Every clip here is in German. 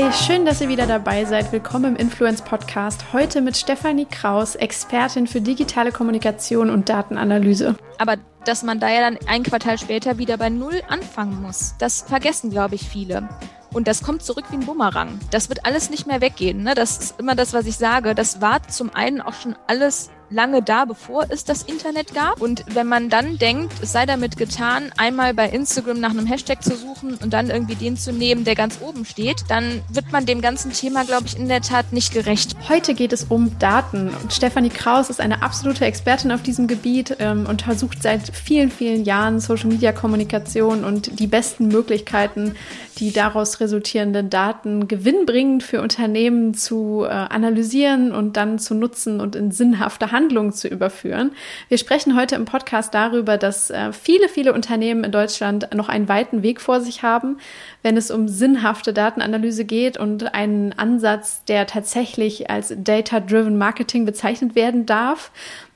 Hi, schön, dass ihr wieder dabei seid. Willkommen im Influence Podcast. Heute mit Stefanie Kraus, Expertin für digitale Kommunikation und Datenanalyse. Aber dass man da ja dann ein Quartal später wieder bei Null anfangen muss, das vergessen, glaube ich, viele. Und das kommt zurück wie ein Bumerang. Das wird alles nicht mehr weggehen. Ne? Das ist immer das, was ich sage. Das war zum einen auch schon alles lange da, bevor es das Internet gab. Und wenn man dann denkt, es sei damit getan, einmal bei Instagram nach einem Hashtag zu suchen und dann irgendwie den zu nehmen, der ganz oben steht, dann wird man dem ganzen Thema, glaube ich, in der Tat nicht gerecht. Heute geht es um Daten. Und Stefanie Kraus ist eine absolute Expertin auf diesem Gebiet ähm, und versucht seit vielen, vielen Jahren Social-Media-Kommunikation und die besten Möglichkeiten, die daraus resultierenden Daten gewinnbringend für Unternehmen zu äh, analysieren und dann zu nutzen und in sinnhafte Handlungen zu überführen. Wir sprechen heute im Podcast darüber, dass äh, viele, viele Unternehmen in Deutschland noch einen weiten Weg vor sich haben, wenn es um sinnhafte Datenanalyse geht und einen Ansatz, der tatsächlich als Data-Driven Marketing bezeichnet werden darf.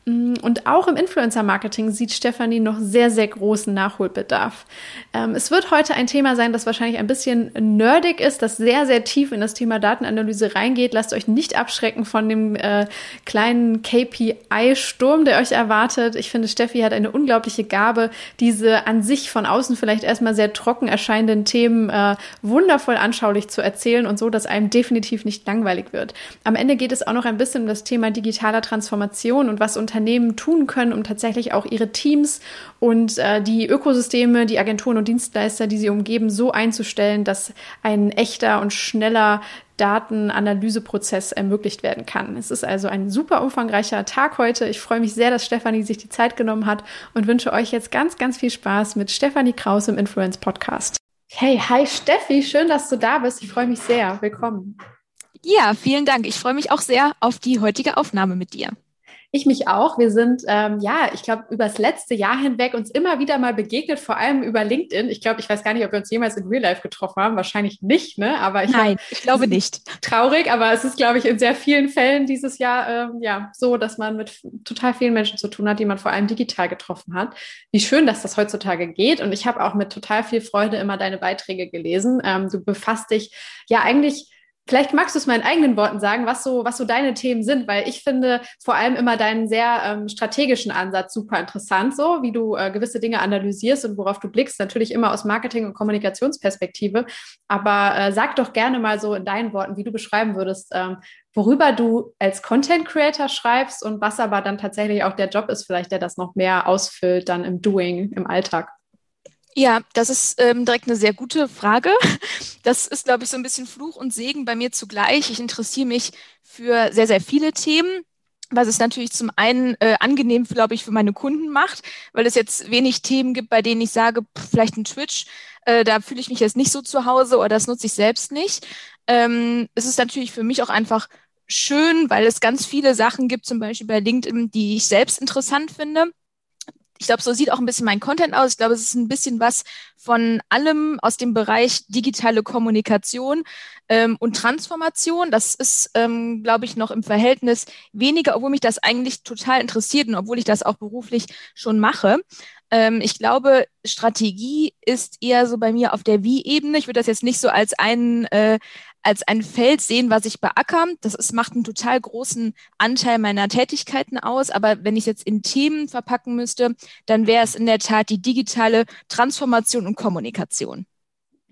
Mm, und auch im Influencer-Marketing sieht Stefanie noch sehr, sehr großen Nachholbedarf. Ähm, es wird heute ein Thema sein, das wahrscheinlich ein bisschen nerdig ist, das sehr, sehr tief in das Thema Datenanalyse reingeht. Lasst euch nicht abschrecken von dem äh, kleinen KPI-Sturm, der euch erwartet. Ich finde, Steffi hat eine unglaubliche Gabe, diese an sich von außen vielleicht erstmal sehr trocken erscheinenden Themen äh, wundervoll anschaulich zu erzählen und so, dass einem definitiv nicht langweilig wird. Am Ende geht es auch noch ein bisschen um das Thema digitaler Transformation und was unter Unternehmen tun können, um tatsächlich auch ihre Teams und äh, die Ökosysteme, die Agenturen und Dienstleister, die sie umgeben, so einzustellen, dass ein echter und schneller Datenanalyseprozess ermöglicht werden kann. Es ist also ein super umfangreicher Tag heute. Ich freue mich sehr, dass Stefanie sich die Zeit genommen hat und wünsche euch jetzt ganz, ganz viel Spaß mit Stefanie Kraus im Influence Podcast. Hey, hi Steffi, schön, dass du da bist. Ich freue mich sehr. Willkommen. Ja, vielen Dank. Ich freue mich auch sehr auf die heutige Aufnahme mit dir. Ich mich auch. Wir sind, ähm, ja, ich glaube, über das letzte Jahr hinweg uns immer wieder mal begegnet, vor allem über LinkedIn. Ich glaube, ich weiß gar nicht, ob wir uns jemals in Real Life getroffen haben. Wahrscheinlich nicht, ne? Aber ich Nein, hab, ich glaube nicht. Traurig, aber es ist, glaube ich, in sehr vielen Fällen dieses Jahr ähm, ja so, dass man mit total vielen Menschen zu tun hat, die man vor allem digital getroffen hat. Wie schön, dass das heutzutage geht. Und ich habe auch mit total viel Freude immer deine Beiträge gelesen. Ähm, du befasst dich ja eigentlich Vielleicht magst du es in eigenen Worten sagen, was so, was so deine Themen sind, weil ich finde vor allem immer deinen sehr ähm, strategischen Ansatz super interessant, so wie du äh, gewisse Dinge analysierst und worauf du blickst, natürlich immer aus Marketing- und Kommunikationsperspektive. Aber äh, sag doch gerne mal so in deinen Worten, wie du beschreiben würdest, ähm, worüber du als Content Creator schreibst und was aber dann tatsächlich auch der Job ist, vielleicht der das noch mehr ausfüllt dann im Doing, im Alltag. Ja, das ist ähm, direkt eine sehr gute Frage. Das ist, glaube ich, so ein bisschen Fluch und Segen bei mir zugleich. Ich interessiere mich für sehr, sehr viele Themen was es natürlich zum einen äh, angenehm, glaube ich, für meine Kunden macht, weil es jetzt wenig Themen gibt, bei denen ich sage, pff, vielleicht ein Twitch, äh, da fühle ich mich jetzt nicht so zu Hause oder das nutze ich selbst nicht. Ähm, es ist natürlich für mich auch einfach schön, weil es ganz viele Sachen gibt, zum Beispiel bei LinkedIn, die ich selbst interessant finde ich glaube, so sieht auch ein bisschen mein Content aus. Ich glaube, es ist ein bisschen was von allem aus dem Bereich digitale Kommunikation ähm, und Transformation. Das ist, ähm, glaube ich, noch im Verhältnis weniger, obwohl mich das eigentlich total interessiert und obwohl ich das auch beruflich schon mache. Ähm, ich glaube, Strategie ist eher so bei mir auf der Wie-Ebene. Ich würde das jetzt nicht so als einen, äh, als ein Feld sehen, was ich beackere. Das ist, macht einen total großen Anteil meiner Tätigkeiten aus. Aber wenn ich es jetzt in Themen verpacken müsste, dann wäre es in der Tat die digitale Transformation und Kommunikation.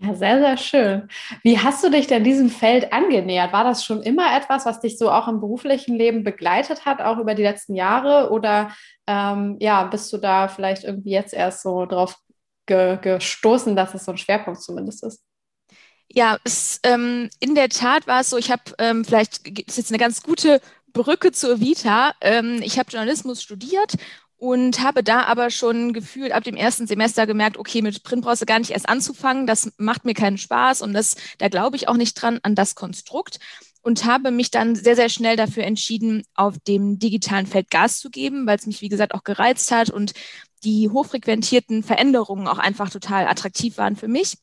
Ja, sehr, sehr schön. Wie hast du dich denn diesem Feld angenähert? War das schon immer etwas, was dich so auch im beruflichen Leben begleitet hat, auch über die letzten Jahre? Oder ähm, ja, bist du da vielleicht irgendwie jetzt erst so drauf ge gestoßen, dass es so ein Schwerpunkt zumindest ist? Ja, es, ähm, in der Tat war es so, ich habe ähm, vielleicht ist jetzt eine ganz gute Brücke zur Vita. Ähm, ich habe Journalismus studiert und habe da aber schon gefühlt ab dem ersten Semester gemerkt, okay, mit Print brauchst du gar nicht erst anzufangen, das macht mir keinen Spaß und das, da glaube ich auch nicht dran an das Konstrukt und habe mich dann sehr, sehr schnell dafür entschieden, auf dem digitalen Feld Gas zu geben, weil es mich, wie gesagt, auch gereizt hat und die hochfrequentierten Veränderungen auch einfach total attraktiv waren für mich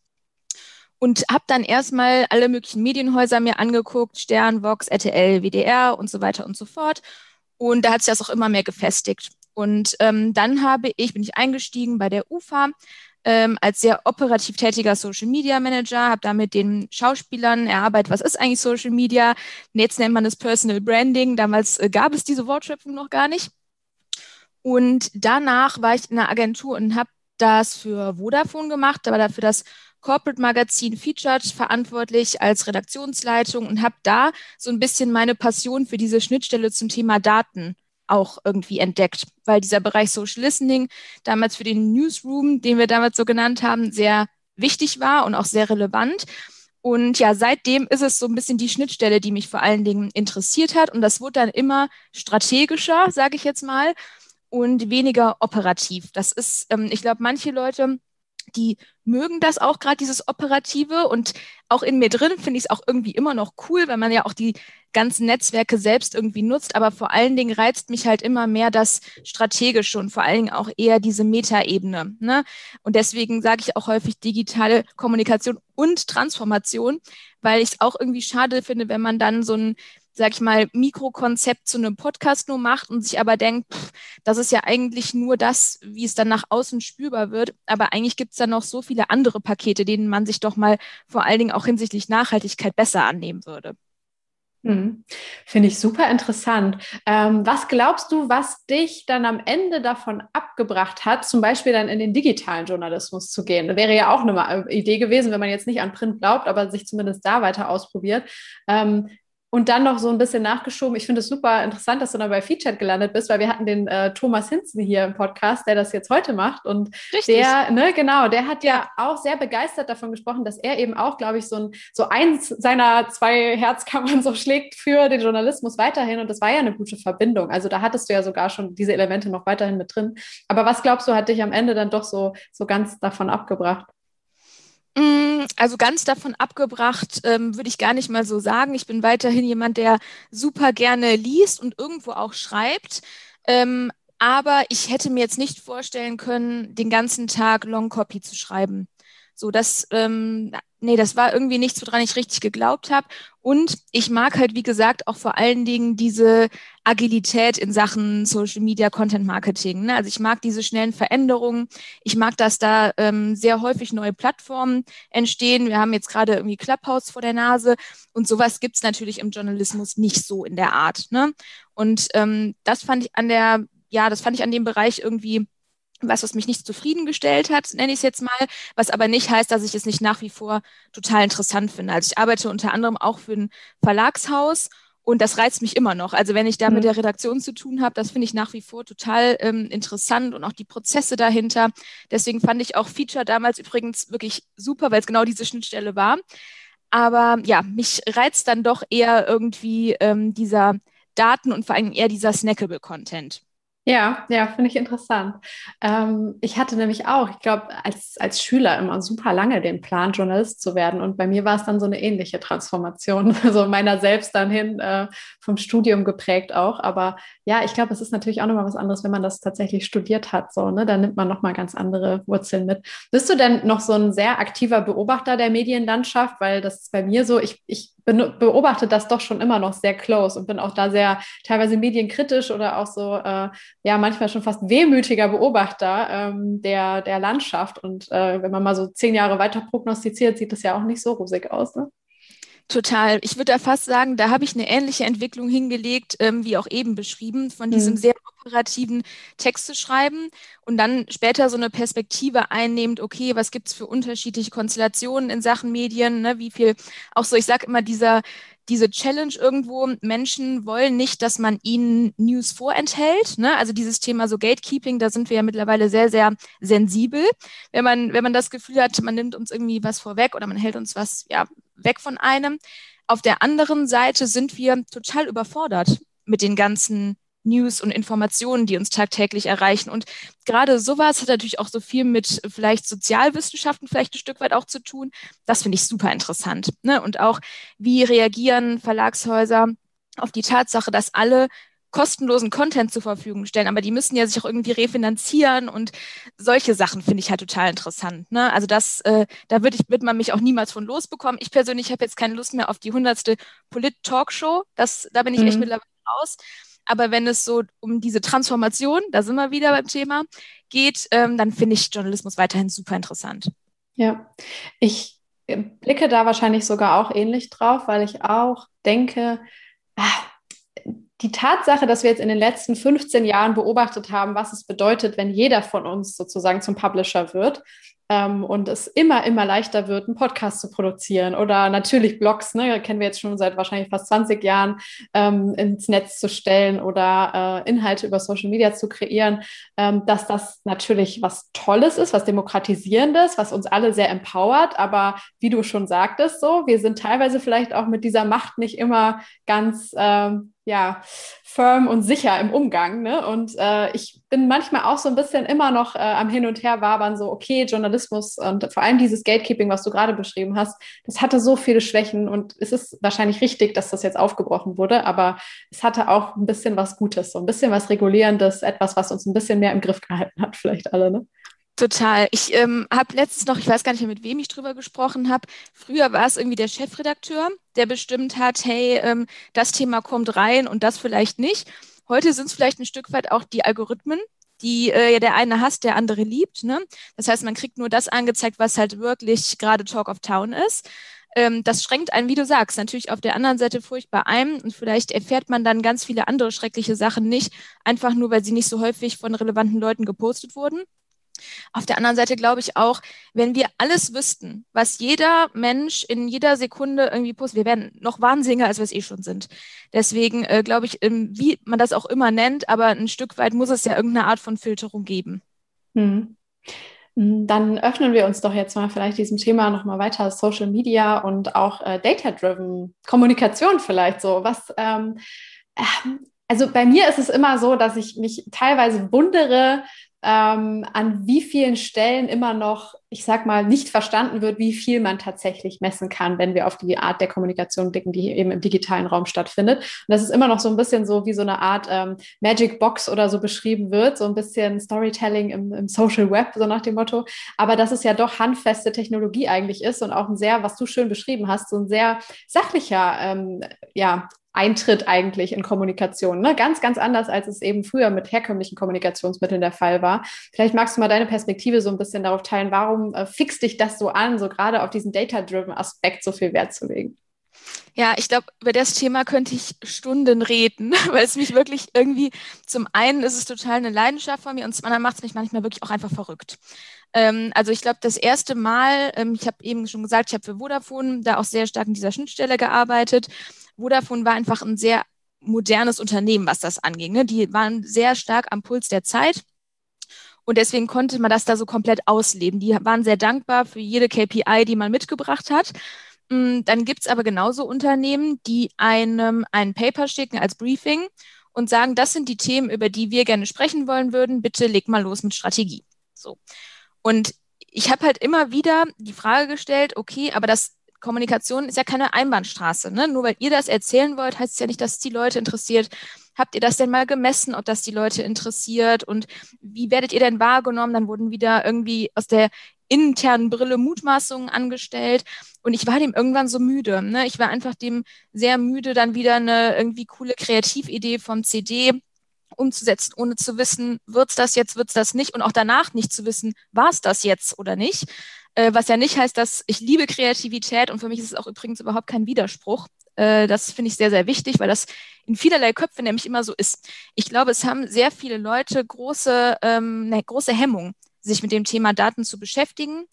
und habe dann erstmal alle möglichen Medienhäuser mir angeguckt, Stern, Vox, RTL, WDR und so weiter und so fort. Und da hat sich das auch immer mehr gefestigt. Und ähm, dann habe ich, bin ich eingestiegen bei der UFA, ähm, als sehr operativ tätiger Social Media Manager, habe da mit den Schauspielern erarbeitet, was ist eigentlich Social Media? Jetzt nennt man es Personal Branding. Damals äh, gab es diese Wortschöpfung noch gar nicht. Und danach war ich in einer Agentur und habe das für Vodafone gemacht, aber dafür das Corporate Magazin Featured verantwortlich als Redaktionsleitung und habe da so ein bisschen meine Passion für diese Schnittstelle zum Thema Daten auch irgendwie entdeckt, weil dieser Bereich Social Listening damals für den Newsroom, den wir damals so genannt haben, sehr wichtig war und auch sehr relevant. Und ja, seitdem ist es so ein bisschen die Schnittstelle, die mich vor allen Dingen interessiert hat. Und das wurde dann immer strategischer, sage ich jetzt mal, und weniger operativ. Das ist, ähm, ich glaube, manche Leute die mögen das auch gerade, dieses Operative. Und auch in mir drin finde ich es auch irgendwie immer noch cool, weil man ja auch die ganzen Netzwerke selbst irgendwie nutzt. Aber vor allen Dingen reizt mich halt immer mehr das Strategische und vor allen Dingen auch eher diese Metaebene. Ne? Und deswegen sage ich auch häufig digitale Kommunikation und Transformation, weil ich es auch irgendwie schade finde, wenn man dann so ein sag ich mal, Mikrokonzept zu einem Podcast nur macht und sich aber denkt, pff, das ist ja eigentlich nur das, wie es dann nach außen spürbar wird. Aber eigentlich gibt es da noch so viele andere Pakete, denen man sich doch mal vor allen Dingen auch hinsichtlich Nachhaltigkeit besser annehmen würde. Hm. Finde ich super interessant. Ähm, was glaubst du, was dich dann am Ende davon abgebracht hat, zum Beispiel dann in den digitalen Journalismus zu gehen? Das wäre ja auch eine Idee gewesen, wenn man jetzt nicht an Print glaubt, aber sich zumindest da weiter ausprobiert. Ähm, und dann noch so ein bisschen nachgeschoben. Ich finde es super interessant, dass du dann bei Featured gelandet bist, weil wir hatten den äh, Thomas Hinzen hier im Podcast, der das jetzt heute macht. Und Richtig. der, ne, genau, der hat ja auch sehr begeistert davon gesprochen, dass er eben auch, glaube ich, so ein, so eins seiner zwei Herzkammern so schlägt für den Journalismus weiterhin. Und das war ja eine gute Verbindung. Also da hattest du ja sogar schon diese Elemente noch weiterhin mit drin. Aber was glaubst du, hat dich am Ende dann doch so, so ganz davon abgebracht? Mm, also ganz davon abgebracht ähm, würde ich gar nicht mal so sagen. Ich bin weiterhin jemand, der super gerne liest und irgendwo auch schreibt. Ähm, aber ich hätte mir jetzt nicht vorstellen können, den ganzen Tag Long Copy zu schreiben. So, das, ähm, nee, das war irgendwie nichts, woran ich richtig geglaubt habe. Und ich mag halt, wie gesagt, auch vor allen Dingen diese Agilität in Sachen Social Media Content Marketing. Ne? Also ich mag diese schnellen Veränderungen. Ich mag, dass da ähm, sehr häufig neue Plattformen entstehen. Wir haben jetzt gerade irgendwie Clubhouse vor der Nase und sowas gibt's natürlich im Journalismus nicht so in der Art. Ne? Und ähm, das fand ich an der, ja, das fand ich an dem Bereich irgendwie was, was mich nicht zufriedengestellt hat, nenne ich es jetzt mal, was aber nicht heißt, dass ich es nicht nach wie vor total interessant finde. Also ich arbeite unter anderem auch für ein Verlagshaus und das reizt mich immer noch. Also wenn ich da mhm. mit der Redaktion zu tun habe, das finde ich nach wie vor total ähm, interessant und auch die Prozesse dahinter. Deswegen fand ich auch Feature damals übrigens wirklich super, weil es genau diese Schnittstelle war. Aber ja, mich reizt dann doch eher irgendwie ähm, dieser Daten und vor allem eher dieser Snackable-Content. Ja, ja, finde ich interessant. Ähm, ich hatte nämlich auch, ich glaube, als, als Schüler immer super lange den Plan, Journalist zu werden. Und bei mir war es dann so eine ähnliche Transformation, so meiner selbst dann hin äh, vom Studium geprägt auch. Aber ja, ich glaube, es ist natürlich auch nochmal was anderes, wenn man das tatsächlich studiert hat. So, ne? Da nimmt man nochmal ganz andere Wurzeln mit. Bist du denn noch so ein sehr aktiver Beobachter der Medienlandschaft? Weil das ist bei mir so, ich, ich beobachte das doch schon immer noch sehr close und bin auch da sehr teilweise medienkritisch oder auch so, äh, ja, manchmal schon fast wehmütiger Beobachter ähm, der, der Landschaft. Und äh, wenn man mal so zehn Jahre weiter prognostiziert, sieht das ja auch nicht so rosig aus. Ne? Total. Ich würde da fast sagen, da habe ich eine ähnliche Entwicklung hingelegt, ähm, wie auch eben beschrieben, von diesem mhm. sehr operativen Text zu schreiben und dann später so eine Perspektive einnehmend, okay, was gibt es für unterschiedliche Konstellationen in Sachen Medien, ne? wie viel, auch so, ich sage immer, dieser, diese Challenge irgendwo, Menschen wollen nicht, dass man ihnen News vorenthält. Ne? Also dieses Thema so Gatekeeping, da sind wir ja mittlerweile sehr, sehr sensibel. Wenn man, wenn man das Gefühl hat, man nimmt uns irgendwie was vorweg oder man hält uns was ja, weg von einem. Auf der anderen Seite sind wir total überfordert mit den ganzen News und Informationen, die uns tagtäglich erreichen. Und gerade sowas hat natürlich auch so viel mit vielleicht Sozialwissenschaften vielleicht ein Stück weit auch zu tun. Das finde ich super interessant. Ne? Und auch, wie reagieren Verlagshäuser auf die Tatsache, dass alle kostenlosen Content zur Verfügung stellen, aber die müssen ja sich auch irgendwie refinanzieren und solche Sachen finde ich halt total interessant. Ne? Also das, äh, da wird, ich, wird man mich auch niemals von losbekommen. Ich persönlich habe jetzt keine Lust mehr auf die hundertste Polit-Talkshow. Das, da bin ich mhm. echt mittlerweile raus. aber wenn es so um diese Transformation, da sind wir wieder beim Thema, geht, ähm, dann finde ich Journalismus weiterhin super interessant. Ja, ich blicke da wahrscheinlich sogar auch ähnlich drauf, weil ich auch denke, ach, die Tatsache, dass wir jetzt in den letzten 15 Jahren beobachtet haben, was es bedeutet, wenn jeder von uns sozusagen zum Publisher wird, ähm, und es immer, immer leichter wird, einen Podcast zu produzieren oder natürlich Blogs, ne, kennen wir jetzt schon seit wahrscheinlich fast 20 Jahren, ähm, ins Netz zu stellen oder äh, Inhalte über Social Media zu kreieren, ähm, dass das natürlich was Tolles ist, was Demokratisierendes, was uns alle sehr empowert. Aber wie du schon sagtest, so, wir sind teilweise vielleicht auch mit dieser Macht nicht immer ganz ähm, ja, firm und sicher im Umgang. Ne? Und äh, ich bin manchmal auch so ein bisschen immer noch äh, am Hin und Her wabern, so, okay, Journalismus und vor allem dieses Gatekeeping, was du gerade beschrieben hast, das hatte so viele Schwächen und es ist wahrscheinlich richtig, dass das jetzt aufgebrochen wurde, aber es hatte auch ein bisschen was Gutes, so ein bisschen was Regulierendes, etwas, was uns ein bisschen mehr im Griff gehalten hat, vielleicht alle. Ne? Total. Ich ähm, habe letztens noch, ich weiß gar nicht mehr, mit wem ich drüber gesprochen habe. Früher war es irgendwie der Chefredakteur, der bestimmt hat, hey, ähm, das Thema kommt rein und das vielleicht nicht. Heute sind es vielleicht ein Stück weit auch die Algorithmen, die äh, ja der eine hasst, der andere liebt. Ne? Das heißt, man kriegt nur das angezeigt, was halt wirklich gerade Talk of Town ist. Ähm, das schränkt einen, wie du sagst, natürlich auf der anderen Seite furchtbar ein und vielleicht erfährt man dann ganz viele andere schreckliche Sachen nicht, einfach nur, weil sie nicht so häufig von relevanten Leuten gepostet wurden. Auf der anderen Seite glaube ich auch, wenn wir alles wüssten, was jeder Mensch in jeder Sekunde irgendwie postet, wir wären noch wahnsinniger, als wir es eh schon sind. Deswegen äh, glaube ich, ähm, wie man das auch immer nennt, aber ein Stück weit muss es ja irgendeine Art von Filterung geben. Hm. hm dann öffnen wir uns doch jetzt mal vielleicht diesem Thema nochmal weiter, Social Media und auch äh, Data-Driven Kommunikation vielleicht so. Was, ähm, äh, also bei mir ist es immer so, dass ich mich teilweise wundere, ähm, an wie vielen Stellen immer noch, ich sag mal, nicht verstanden wird, wie viel man tatsächlich messen kann, wenn wir auf die Art der Kommunikation blicken, die eben im digitalen Raum stattfindet. Und das ist immer noch so ein bisschen so wie so eine Art ähm, Magic Box oder so beschrieben wird, so ein bisschen Storytelling im, im Social Web, so nach dem Motto. Aber dass es ja doch handfeste Technologie eigentlich ist und auch ein sehr, was du schön beschrieben hast, so ein sehr sachlicher ähm, ja, Eintritt eigentlich in Kommunikation. Ne? Ganz, ganz anders, als es eben früher mit herkömmlichen Kommunikationsmitteln der Fall war. Vielleicht magst du mal deine Perspektive so ein bisschen darauf teilen, warum äh, fixt dich das so an, so gerade auf diesen Data-Driven Aspekt so viel Wert zu legen? Ja, ich glaube, über das Thema könnte ich Stunden reden, weil es mich wirklich irgendwie, zum einen ist es total eine Leidenschaft von mir und zum anderen macht es mich manchmal wirklich auch einfach verrückt. Ähm, also ich glaube, das erste Mal, ähm, ich habe eben schon gesagt, ich habe für Vodafone da auch sehr stark in dieser Schnittstelle gearbeitet Vodafone war einfach ein sehr modernes Unternehmen, was das anging. Ne? Die waren sehr stark am Puls der Zeit. Und deswegen konnte man das da so komplett ausleben. Die waren sehr dankbar für jede KPI, die man mitgebracht hat. Mm, dann gibt es aber genauso Unternehmen, die einem ein Paper schicken als Briefing und sagen, das sind die Themen, über die wir gerne sprechen wollen würden. Bitte leg mal los mit Strategie. So. Und ich habe halt immer wieder die Frage gestellt, okay, aber das Kommunikation ist ja keine Einbahnstraße. Ne? Nur weil ihr das erzählen wollt, heißt es ja nicht, dass es die Leute interessiert. Habt ihr das denn mal gemessen, ob das die Leute interessiert? Und wie werdet ihr denn wahrgenommen? Dann wurden wieder irgendwie aus der internen Brille Mutmaßungen angestellt. Und ich war dem irgendwann so müde. Ne? Ich war einfach dem sehr müde, dann wieder eine irgendwie coole Kreatividee vom CD umzusetzen, ohne zu wissen, wird's das jetzt, wird's das nicht und auch danach nicht zu wissen, war es das jetzt oder nicht. Äh, was ja nicht heißt, dass ich liebe Kreativität und für mich ist es auch übrigens überhaupt kein Widerspruch. Äh, das finde ich sehr, sehr wichtig, weil das in vielerlei Köpfen nämlich immer so ist. Ich glaube, es haben sehr viele Leute große, ähm, eine große Hemmung, sich mit dem Thema Daten zu beschäftigen.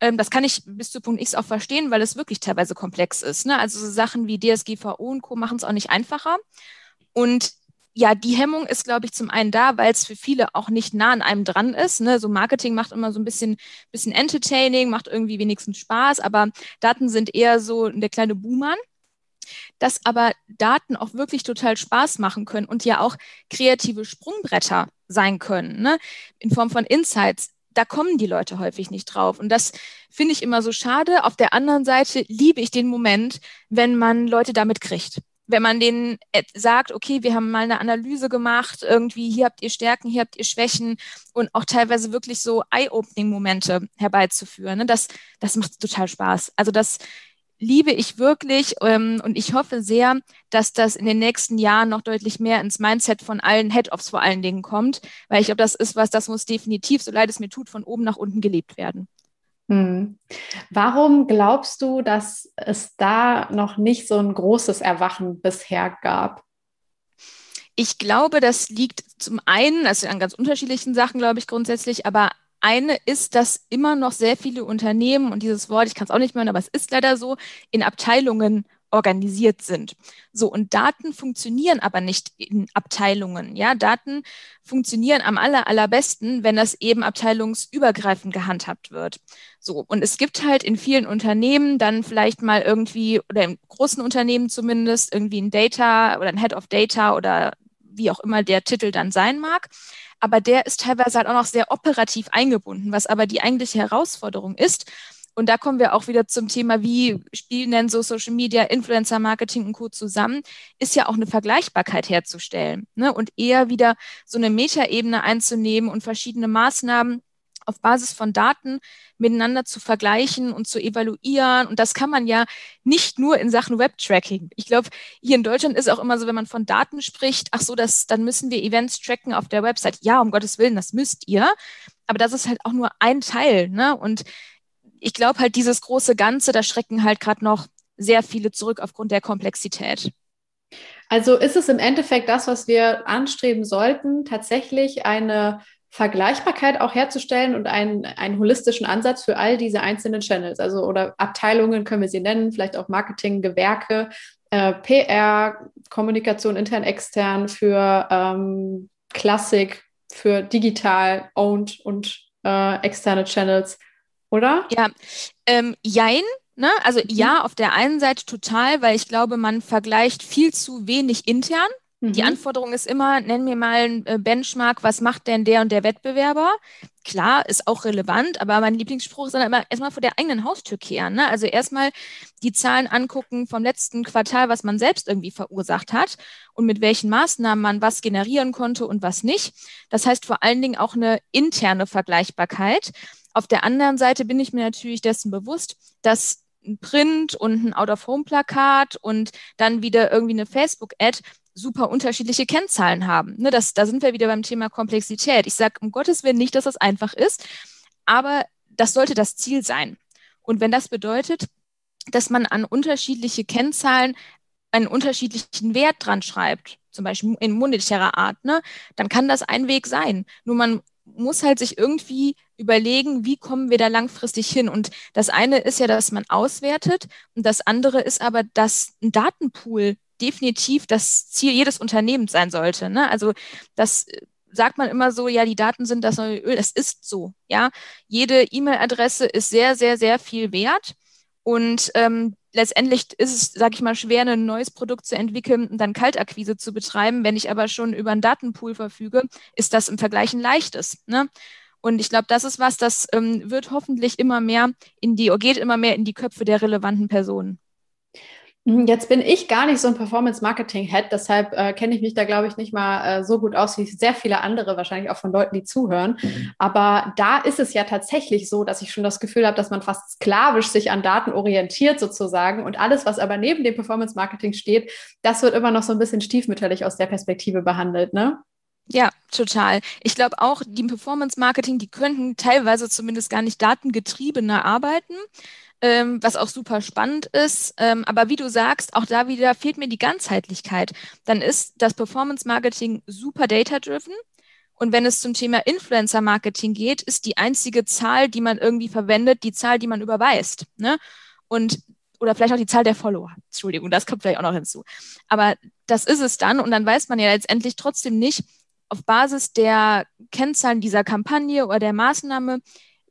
Ähm, das kann ich bis zu Punkt X auch verstehen, weil es wirklich teilweise komplex ist. Ne? Also so Sachen wie DSGVO und Co. machen es auch nicht einfacher. Und ja, die Hemmung ist, glaube ich, zum einen da, weil es für viele auch nicht nah an einem dran ist. Ne? So Marketing macht immer so ein bisschen, bisschen entertaining, macht irgendwie wenigstens Spaß, aber Daten sind eher so der kleine Buhmann. Dass aber Daten auch wirklich total Spaß machen können und ja auch kreative Sprungbretter sein können, ne? in Form von Insights, da kommen die Leute häufig nicht drauf. Und das finde ich immer so schade. Auf der anderen Seite liebe ich den Moment, wenn man Leute damit kriegt wenn man denen sagt, okay, wir haben mal eine Analyse gemacht, irgendwie hier habt ihr Stärken, hier habt ihr Schwächen und auch teilweise wirklich so Eye-Opening-Momente herbeizuführen, ne? das, das macht total Spaß. Also das liebe ich wirklich ähm, und ich hoffe sehr, dass das in den nächsten Jahren noch deutlich mehr ins Mindset von allen Head-Offs vor allen Dingen kommt, weil ich glaube, das ist was, das muss definitiv, so leid es mir tut, von oben nach unten gelebt werden. Hm. Warum glaubst du, dass es da noch nicht so ein großes Erwachen bisher gab? Ich glaube, das liegt zum einen, also an ganz unterschiedlichen Sachen, glaube ich grundsätzlich, aber eine ist, dass immer noch sehr viele Unternehmen, und dieses Wort, ich kann es auch nicht mehr, aber es ist leider so, in Abteilungen organisiert sind. So, und Daten funktionieren aber nicht in Abteilungen. Ja, Daten funktionieren am aller, allerbesten, wenn das eben abteilungsübergreifend gehandhabt wird. So, und es gibt halt in vielen Unternehmen dann vielleicht mal irgendwie, oder in großen Unternehmen zumindest, irgendwie ein Data oder ein Head of Data oder wie auch immer der Titel dann sein mag aber der ist teilweise halt auch noch sehr operativ eingebunden, was aber die eigentliche Herausforderung ist. Und da kommen wir auch wieder zum Thema, wie spielen denn so Social Media, Influencer Marketing und Co. zusammen, ist ja auch eine Vergleichbarkeit herzustellen ne? und eher wieder so eine Metaebene einzunehmen und verschiedene Maßnahmen auf Basis von Daten miteinander zu vergleichen und zu evaluieren. Und das kann man ja nicht nur in Sachen Web-Tracking. Ich glaube, hier in Deutschland ist auch immer so, wenn man von Daten spricht, ach so, das, dann müssen wir Events tracken auf der Website. Ja, um Gottes Willen, das müsst ihr. Aber das ist halt auch nur ein Teil. Ne? Und ich glaube halt, dieses große Ganze, da schrecken halt gerade noch sehr viele zurück aufgrund der Komplexität. Also ist es im Endeffekt das, was wir anstreben sollten, tatsächlich eine Vergleichbarkeit auch herzustellen und einen, einen holistischen Ansatz für all diese einzelnen Channels, also oder Abteilungen können wir sie nennen, vielleicht auch Marketing, Gewerke, äh, PR, Kommunikation intern, extern für ähm, Klassik, für digital, owned und äh, externe Channels, oder? Ja, ähm, jein. Ne? Also mhm. ja, auf der einen Seite total, weil ich glaube, man vergleicht viel zu wenig intern. Die mhm. Anforderung ist immer, nenn mir mal ein äh, Benchmark, was macht denn der und der Wettbewerber? Klar, ist auch relevant, aber mein Lieblingsspruch ist dann immer erstmal vor der eigenen Haustür kehren. Ne? Also erstmal die Zahlen angucken vom letzten Quartal, was man selbst irgendwie verursacht hat und mit welchen Maßnahmen man was generieren konnte und was nicht. Das heißt vor allen Dingen auch eine interne Vergleichbarkeit. Auf der anderen Seite bin ich mir natürlich dessen bewusst, dass ein Print und ein Out-of-Home-Plakat und dann wieder irgendwie eine Facebook-Ad super unterschiedliche Kennzahlen haben. Ne, das, da sind wir wieder beim Thema Komplexität. Ich sage um Gottes Willen nicht, dass das einfach ist, aber das sollte das Ziel sein. Und wenn das bedeutet, dass man an unterschiedliche Kennzahlen einen unterschiedlichen Wert dran schreibt, zum Beispiel in monetärer Art, ne, dann kann das ein Weg sein. Nur man muss halt sich irgendwie überlegen, wie kommen wir da langfristig hin. Und das eine ist ja, dass man auswertet und das andere ist aber, dass ein Datenpool definitiv das Ziel jedes Unternehmens sein sollte. Ne? Also das äh, sagt man immer so, ja, die Daten sind das neue Öl. Es ist so, ja. Jede E-Mail-Adresse ist sehr, sehr, sehr viel wert. Und ähm, letztendlich ist es, sage ich mal, schwer, ein neues Produkt zu entwickeln und dann Kaltakquise zu betreiben. Wenn ich aber schon über einen Datenpool verfüge, ist das im Vergleich ein leichtes. Ne? Und ich glaube, das ist was, das ähm, wird hoffentlich immer mehr in die, geht immer mehr in die Köpfe der relevanten Personen. Mhm, jetzt bin ich gar nicht so ein Performance-Marketing-Head, deshalb äh, kenne ich mich da, glaube ich, nicht mal äh, so gut aus wie sehr viele andere, wahrscheinlich auch von Leuten, die zuhören. Mhm. Aber da ist es ja tatsächlich so, dass ich schon das Gefühl habe, dass man fast sklavisch sich an Daten orientiert sozusagen und alles, was aber neben dem Performance-Marketing steht, das wird immer noch so ein bisschen stiefmütterlich aus der Perspektive behandelt, ne? Ja, total. Ich glaube auch, die Performance-Marketing, die könnten teilweise zumindest gar nicht datengetriebener arbeiten ähm, was auch super spannend ist. Ähm, aber wie du sagst, auch da wieder fehlt mir die Ganzheitlichkeit. Dann ist das Performance Marketing super data-driven. Und wenn es zum Thema Influencer Marketing geht, ist die einzige Zahl, die man irgendwie verwendet, die Zahl, die man überweist. Ne? Und oder vielleicht auch die Zahl der Follower. Entschuldigung, das kommt vielleicht auch noch hinzu. Aber das ist es dann und dann weiß man ja letztendlich trotzdem nicht auf Basis der Kennzahlen dieser Kampagne oder der Maßnahme,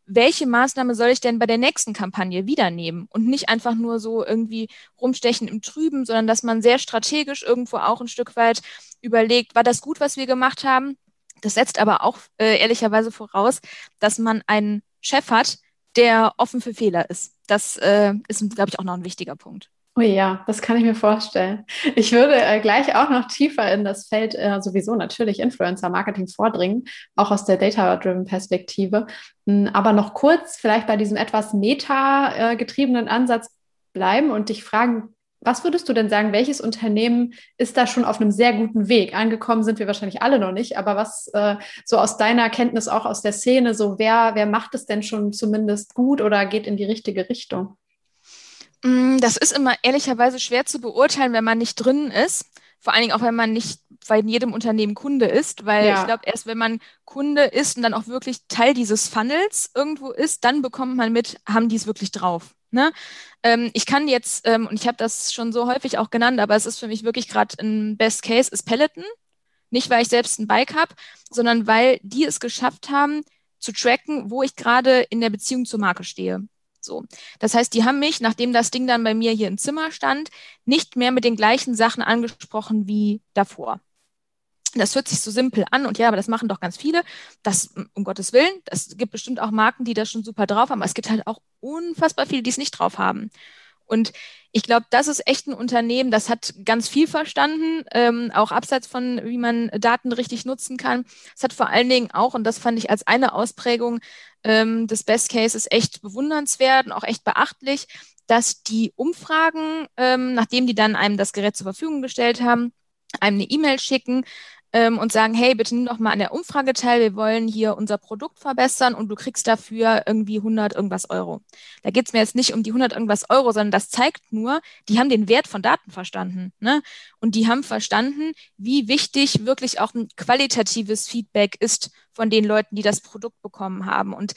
welche Maßnahme soll ich denn bei der nächsten Kampagne wieder nehmen und nicht einfach nur so irgendwie rumstechen im Trüben, sondern dass man sehr strategisch irgendwo auch ein Stück weit überlegt, war das gut, was wir gemacht haben? Das setzt aber auch äh, ehrlicherweise voraus, dass man einen Chef hat, der offen für Fehler ist. Das äh, ist, glaube ich, auch noch ein wichtiger Punkt. Oh ja, das kann ich mir vorstellen. Ich würde äh, gleich auch noch tiefer in das Feld äh, sowieso natürlich Influencer-Marketing vordringen, auch aus der Data-Driven Perspektive. Hm, aber noch kurz vielleicht bei diesem etwas meta-getriebenen Ansatz bleiben und dich fragen, was würdest du denn sagen, welches Unternehmen ist da schon auf einem sehr guten Weg? Angekommen sind wir wahrscheinlich alle noch nicht, aber was äh, so aus deiner Kenntnis auch aus der Szene, so wer, wer macht es denn schon zumindest gut oder geht in die richtige Richtung? Mm, das ist immer ehrlicherweise schwer zu beurteilen, wenn man nicht drin ist. Vor allen Dingen auch, wenn man nicht bei jedem Unternehmen Kunde ist, weil ja. ich glaube, erst wenn man Kunde ist und dann auch wirklich Teil dieses Funnels irgendwo ist, dann bekommt man mit, haben die es wirklich drauf. Ne? Ähm, ich kann jetzt, ähm, und ich habe das schon so häufig auch genannt, aber es ist für mich wirklich gerade ein Best Case, ist Peloton. Nicht, weil ich selbst ein Bike habe, sondern weil die es geschafft haben, zu tracken, wo ich gerade in der Beziehung zur Marke stehe. So. Das heißt, die haben mich, nachdem das Ding dann bei mir hier im Zimmer stand, nicht mehr mit den gleichen Sachen angesprochen wie davor. Das hört sich so simpel an und ja, aber das machen doch ganz viele. Das, um Gottes Willen, es gibt bestimmt auch Marken, die das schon super drauf haben, aber es gibt halt auch unfassbar viele, die es nicht drauf haben. Und ich glaube, das ist echt ein Unternehmen, das hat ganz viel verstanden, ähm, auch abseits von, wie man Daten richtig nutzen kann. Es hat vor allen Dingen auch, und das fand ich als eine Ausprägung ähm, des Best Cases echt bewundernswert und auch echt beachtlich, dass die Umfragen, ähm, nachdem die dann einem das Gerät zur Verfügung gestellt haben, einem eine E-Mail schicken, ähm, und sagen, hey, bitte nimm doch mal an der Umfrage teil, wir wollen hier unser Produkt verbessern und du kriegst dafür irgendwie 100 irgendwas Euro. Da geht es mir jetzt nicht um die 100 irgendwas Euro, sondern das zeigt nur, die haben den Wert von Daten verstanden. Ne? Und die haben verstanden, wie wichtig wirklich auch ein qualitatives Feedback ist von den Leuten, die das Produkt bekommen haben. Und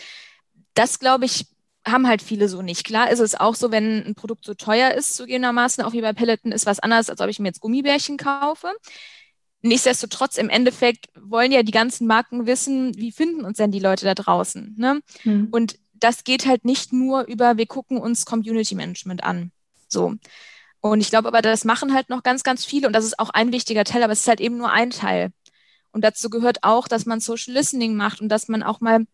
das, glaube ich, haben halt viele so nicht. Klar ist es auch so, wenn ein Produkt so teuer ist, zugegebenermaßen, auch wie bei Peloton, ist was anderes, als ob ich mir jetzt Gummibärchen kaufe. Nichtsdestotrotz, im Endeffekt wollen ja die ganzen Marken wissen, wie finden uns denn die Leute da draußen. Ne? Hm. Und das geht halt nicht nur über, wir gucken uns Community Management an. So. Und ich glaube aber, das machen halt noch ganz, ganz viele und das ist auch ein wichtiger Teil, aber es ist halt eben nur ein Teil. Und dazu gehört auch, dass man Social Listening macht und dass man auch mal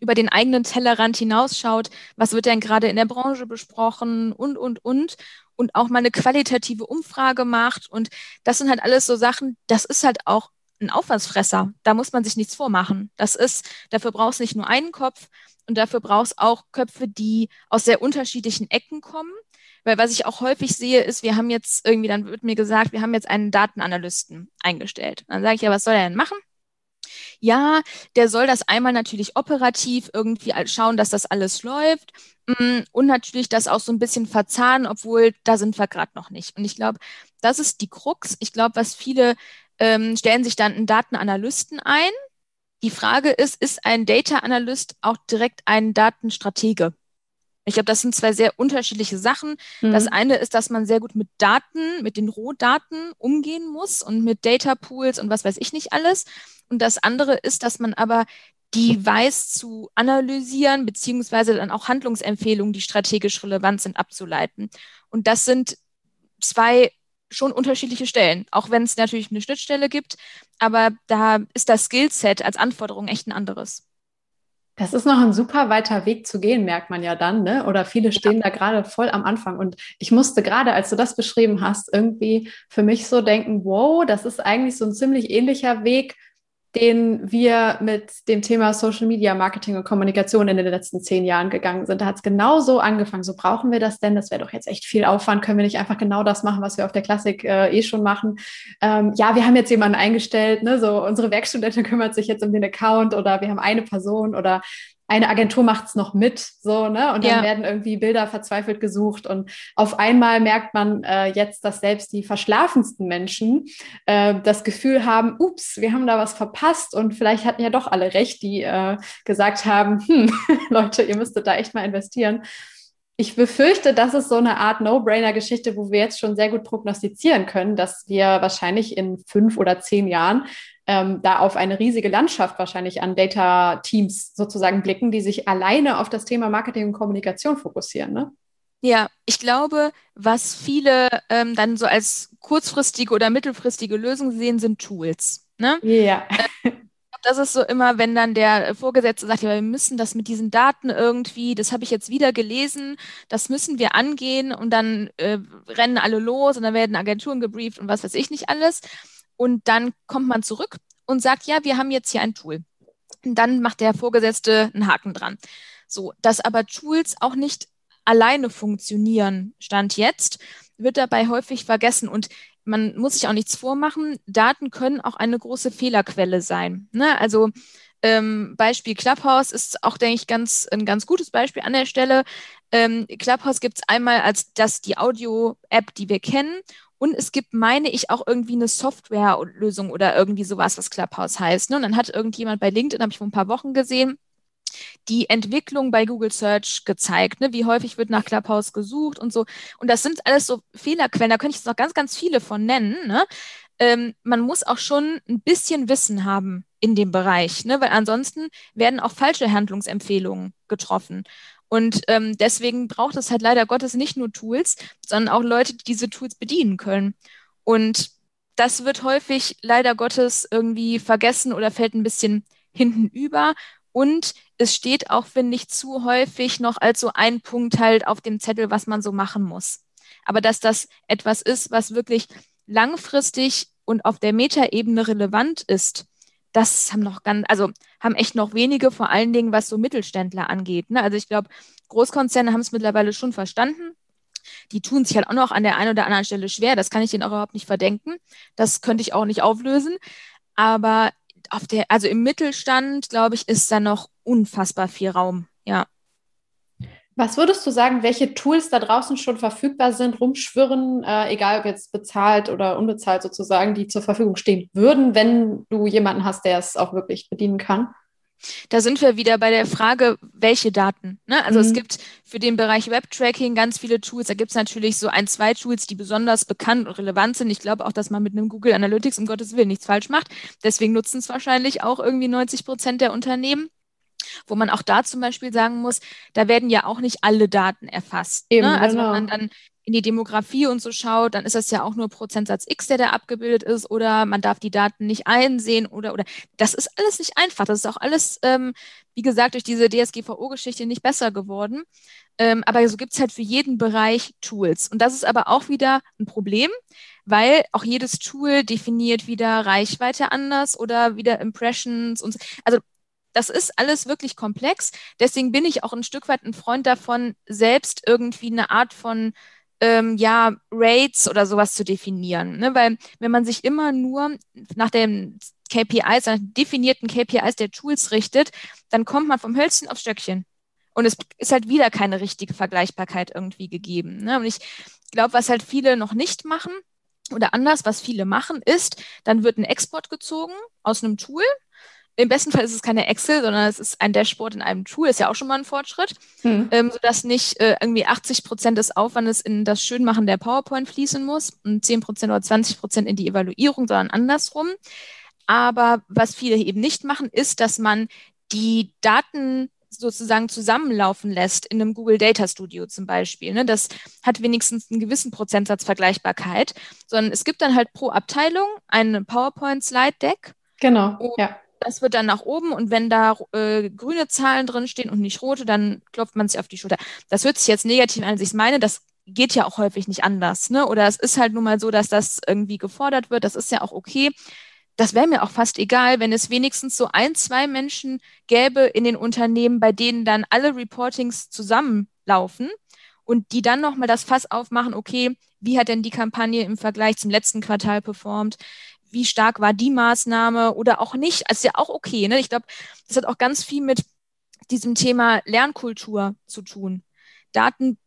über den eigenen Tellerrand hinausschaut, was wird denn gerade in der Branche besprochen und, und, und und auch mal eine qualitative Umfrage macht. Und das sind halt alles so Sachen, das ist halt auch ein Aufwandsfresser. Da muss man sich nichts vormachen. Das ist, dafür brauchst nicht nur einen Kopf und dafür brauchst auch Köpfe, die aus sehr unterschiedlichen Ecken kommen. Weil was ich auch häufig sehe, ist, wir haben jetzt irgendwie, dann wird mir gesagt, wir haben jetzt einen Datenanalysten eingestellt. Dann sage ich ja, was soll er denn machen? Ja, der soll das einmal natürlich operativ irgendwie schauen, dass das alles läuft mm, und natürlich das auch so ein bisschen verzahnen, obwohl da sind wir gerade noch nicht. Und ich glaube, das ist die Krux. Ich glaube, was viele ähm, stellen sich dann einen Datenanalysten ein. Die Frage ist, ist ein Data Analyst auch direkt ein Datenstratege? Ich glaube, das sind zwei sehr unterschiedliche Sachen. Mhm. Das eine ist, dass man sehr gut mit Daten, mit den Rohdaten umgehen muss und mit Data Pools und was weiß ich nicht alles. Und das andere ist, dass man aber die weiß zu analysieren, beziehungsweise dann auch Handlungsempfehlungen, die strategisch relevant sind, abzuleiten. Und das sind zwei schon unterschiedliche Stellen, auch wenn es natürlich eine Schnittstelle gibt, aber da ist das Skillset als Anforderung echt ein anderes. Das ist noch ein super weiter Weg zu gehen, merkt man ja dann, ne? Oder viele stehen ja. da gerade voll am Anfang. Und ich musste gerade, als du das beschrieben hast, irgendwie für mich so denken, wow, das ist eigentlich so ein ziemlich ähnlicher Weg den wir mit dem Thema Social Media Marketing und Kommunikation in den letzten zehn Jahren gegangen sind. Da hat es genau so angefangen. So brauchen wir das denn? Das wäre doch jetzt echt viel Aufwand. Können wir nicht einfach genau das machen, was wir auf der Klassik äh, eh schon machen? Ähm, ja, wir haben jetzt jemanden eingestellt, ne? so unsere Werkstudentin kümmert sich jetzt um den Account oder wir haben eine Person oder eine Agentur macht es noch mit, so, ne? Und dann ja. werden irgendwie Bilder verzweifelt gesucht. Und auf einmal merkt man äh, jetzt, dass selbst die verschlafensten Menschen äh, das Gefühl haben, ups, wir haben da was verpasst. Und vielleicht hatten ja doch alle recht, die äh, gesagt haben, hm, Leute, ihr müsstet da echt mal investieren. Ich befürchte, das ist so eine Art No-Brainer-Geschichte, wo wir jetzt schon sehr gut prognostizieren können, dass wir wahrscheinlich in fünf oder zehn Jahren ähm, da auf eine riesige Landschaft wahrscheinlich an Data-Teams sozusagen blicken, die sich alleine auf das Thema Marketing und Kommunikation fokussieren. Ne? Ja, ich glaube, was viele ähm, dann so als kurzfristige oder mittelfristige Lösung sehen, sind Tools. Ne? Ja. Äh, das ist so immer, wenn dann der Vorgesetzte sagt, ja, wir müssen das mit diesen Daten irgendwie, das habe ich jetzt wieder gelesen, das müssen wir angehen und dann äh, rennen alle los und dann werden Agenturen gebrieft und was weiß ich nicht alles. Und dann kommt man zurück und sagt, ja, wir haben jetzt hier ein Tool. Und dann macht der Vorgesetzte einen Haken dran. So, dass aber Tools auch nicht alleine funktionieren, stand jetzt, wird dabei häufig vergessen. Und man muss sich auch nichts vormachen, Daten können auch eine große Fehlerquelle sein. Ne? Also ähm, Beispiel Clubhouse ist auch, denke ich, ganz, ein ganz gutes Beispiel an der Stelle. Ähm, Clubhouse gibt es einmal als das die Audio-App, die wir kennen. Und es gibt, meine ich, auch irgendwie eine Softwarelösung oder irgendwie sowas, was Clubhouse heißt. Ne? Und dann hat irgendjemand bei LinkedIn, habe ich vor ein paar Wochen gesehen, die Entwicklung bei Google Search gezeigt, ne? wie häufig wird nach Clubhouse gesucht und so. Und das sind alles so Fehlerquellen, da könnte ich jetzt noch ganz, ganz viele von nennen. Ne? Ähm, man muss auch schon ein bisschen Wissen haben in dem Bereich, ne? weil ansonsten werden auch falsche Handlungsempfehlungen getroffen. Und ähm, deswegen braucht es halt leider Gottes nicht nur Tools, sondern auch Leute, die diese Tools bedienen können. Und das wird häufig leider Gottes irgendwie vergessen oder fällt ein bisschen hinten über. Und es steht auch, finde ich, zu häufig noch als so ein Punkt halt auf dem Zettel, was man so machen muss. Aber dass das etwas ist, was wirklich langfristig und auf der Metaebene relevant ist, das haben noch ganz, also haben echt noch wenige, vor allen Dingen, was so Mittelständler angeht. Ne? Also ich glaube, Großkonzerne haben es mittlerweile schon verstanden. Die tun sich halt auch noch an der einen oder anderen Stelle schwer. Das kann ich denen auch überhaupt nicht verdenken. Das könnte ich auch nicht auflösen. Aber auf der, also im Mittelstand, glaube ich, ist da noch unfassbar viel Raum. Ja. Was würdest du sagen, welche Tools da draußen schon verfügbar sind, rumschwirren, äh, egal ob jetzt bezahlt oder unbezahlt sozusagen, die zur Verfügung stehen würden, wenn du jemanden hast, der es auch wirklich bedienen kann? Da sind wir wieder bei der Frage, welche Daten. Ne? Also mhm. es gibt für den Bereich Webtracking ganz viele Tools. Da gibt es natürlich so ein, zwei Tools, die besonders bekannt und relevant sind. Ich glaube auch, dass man mit einem Google Analytics um Gottes Willen nichts falsch macht. Deswegen nutzen es wahrscheinlich auch irgendwie 90 Prozent der Unternehmen wo man auch da zum Beispiel sagen muss, da werden ja auch nicht alle Daten erfasst. Ne? Eben, ne? Also genau. wenn man dann in die Demografie und so schaut, dann ist das ja auch nur Prozentsatz X, der da abgebildet ist, oder man darf die Daten nicht einsehen oder oder das ist alles nicht einfach. Das ist auch alles, ähm, wie gesagt, durch diese DSGVO-Geschichte nicht besser geworden. Ähm, aber so gibt es halt für jeden Bereich Tools. Und das ist aber auch wieder ein Problem, weil auch jedes Tool definiert wieder Reichweite anders oder wieder Impressions und also das ist alles wirklich komplex. Deswegen bin ich auch ein Stück weit ein Freund davon, selbst irgendwie eine Art von ähm, ja, Rates oder sowas zu definieren. Ne? Weil wenn man sich immer nur nach den KPIs, nach definierten KPIs der Tools richtet, dann kommt man vom Hölzchen aufs Stöckchen. Und es ist halt wieder keine richtige Vergleichbarkeit irgendwie gegeben. Ne? Und ich glaube, was halt viele noch nicht machen oder anders, was viele machen, ist, dann wird ein Export gezogen aus einem Tool im besten Fall ist es keine Excel, sondern es ist ein Dashboard in einem Tool, ist ja auch schon mal ein Fortschritt, hm. ähm, sodass nicht äh, irgendwie 80 Prozent des Aufwandes in das Schönmachen der PowerPoint fließen muss und 10 Prozent oder 20 Prozent in die Evaluierung, sondern andersrum. Aber was viele eben nicht machen, ist, dass man die Daten sozusagen zusammenlaufen lässt in einem Google Data Studio zum Beispiel. Ne? Das hat wenigstens einen gewissen Prozentsatz Vergleichbarkeit, sondern es gibt dann halt pro Abteilung eine PowerPoint Slide Deck. Genau. ja das wird dann nach oben und wenn da äh, grüne Zahlen drin stehen und nicht rote, dann klopft man sich auf die Schulter. Das hört sich jetzt negativ an, als ich meine, das geht ja auch häufig nicht anders. Ne? Oder es ist halt nun mal so, dass das irgendwie gefordert wird. Das ist ja auch okay. Das wäre mir auch fast egal, wenn es wenigstens so ein, zwei Menschen gäbe in den Unternehmen, bei denen dann alle Reportings zusammenlaufen und die dann nochmal das Fass aufmachen, okay, wie hat denn die Kampagne im Vergleich zum letzten Quartal performt? Wie stark war die Maßnahme oder auch nicht. Also ist ja auch okay. Ne? Ich glaube, das hat auch ganz viel mit diesem Thema Lernkultur zu tun. Daten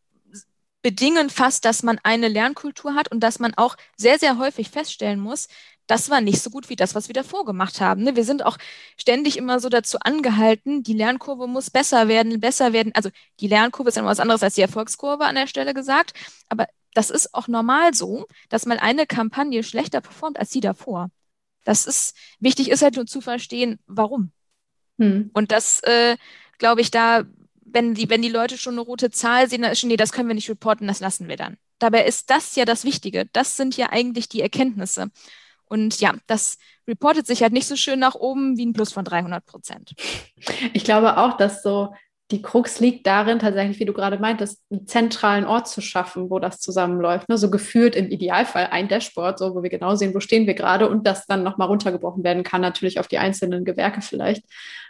bedingen fast, dass man eine Lernkultur hat und dass man auch sehr, sehr häufig feststellen muss, das war nicht so gut wie das, was wir davor gemacht haben. Ne? Wir sind auch ständig immer so dazu angehalten, die Lernkurve muss besser werden, besser werden. Also die Lernkurve ist ja was anderes als die Erfolgskurve an der Stelle gesagt. Aber das ist auch normal so, dass mal eine Kampagne schlechter performt als die davor. Das ist wichtig, ist halt nur zu verstehen, warum. Hm. Und das, äh, glaube ich, da, wenn die, wenn die Leute schon eine rote Zahl sehen, dann ist schon, nee, das können wir nicht reporten, das lassen wir dann. Dabei ist das ja das Wichtige. Das sind ja eigentlich die Erkenntnisse. Und ja, das reportet sich halt nicht so schön nach oben wie ein Plus von 300 Prozent. Ich glaube auch, dass so die Krux liegt darin, tatsächlich, wie du gerade meintest, einen zentralen Ort zu schaffen, wo das zusammenläuft. Ne? So geführt im Idealfall ein Dashboard, so wo wir genau sehen, wo stehen wir gerade und das dann nochmal runtergebrochen werden kann, natürlich auf die einzelnen Gewerke vielleicht.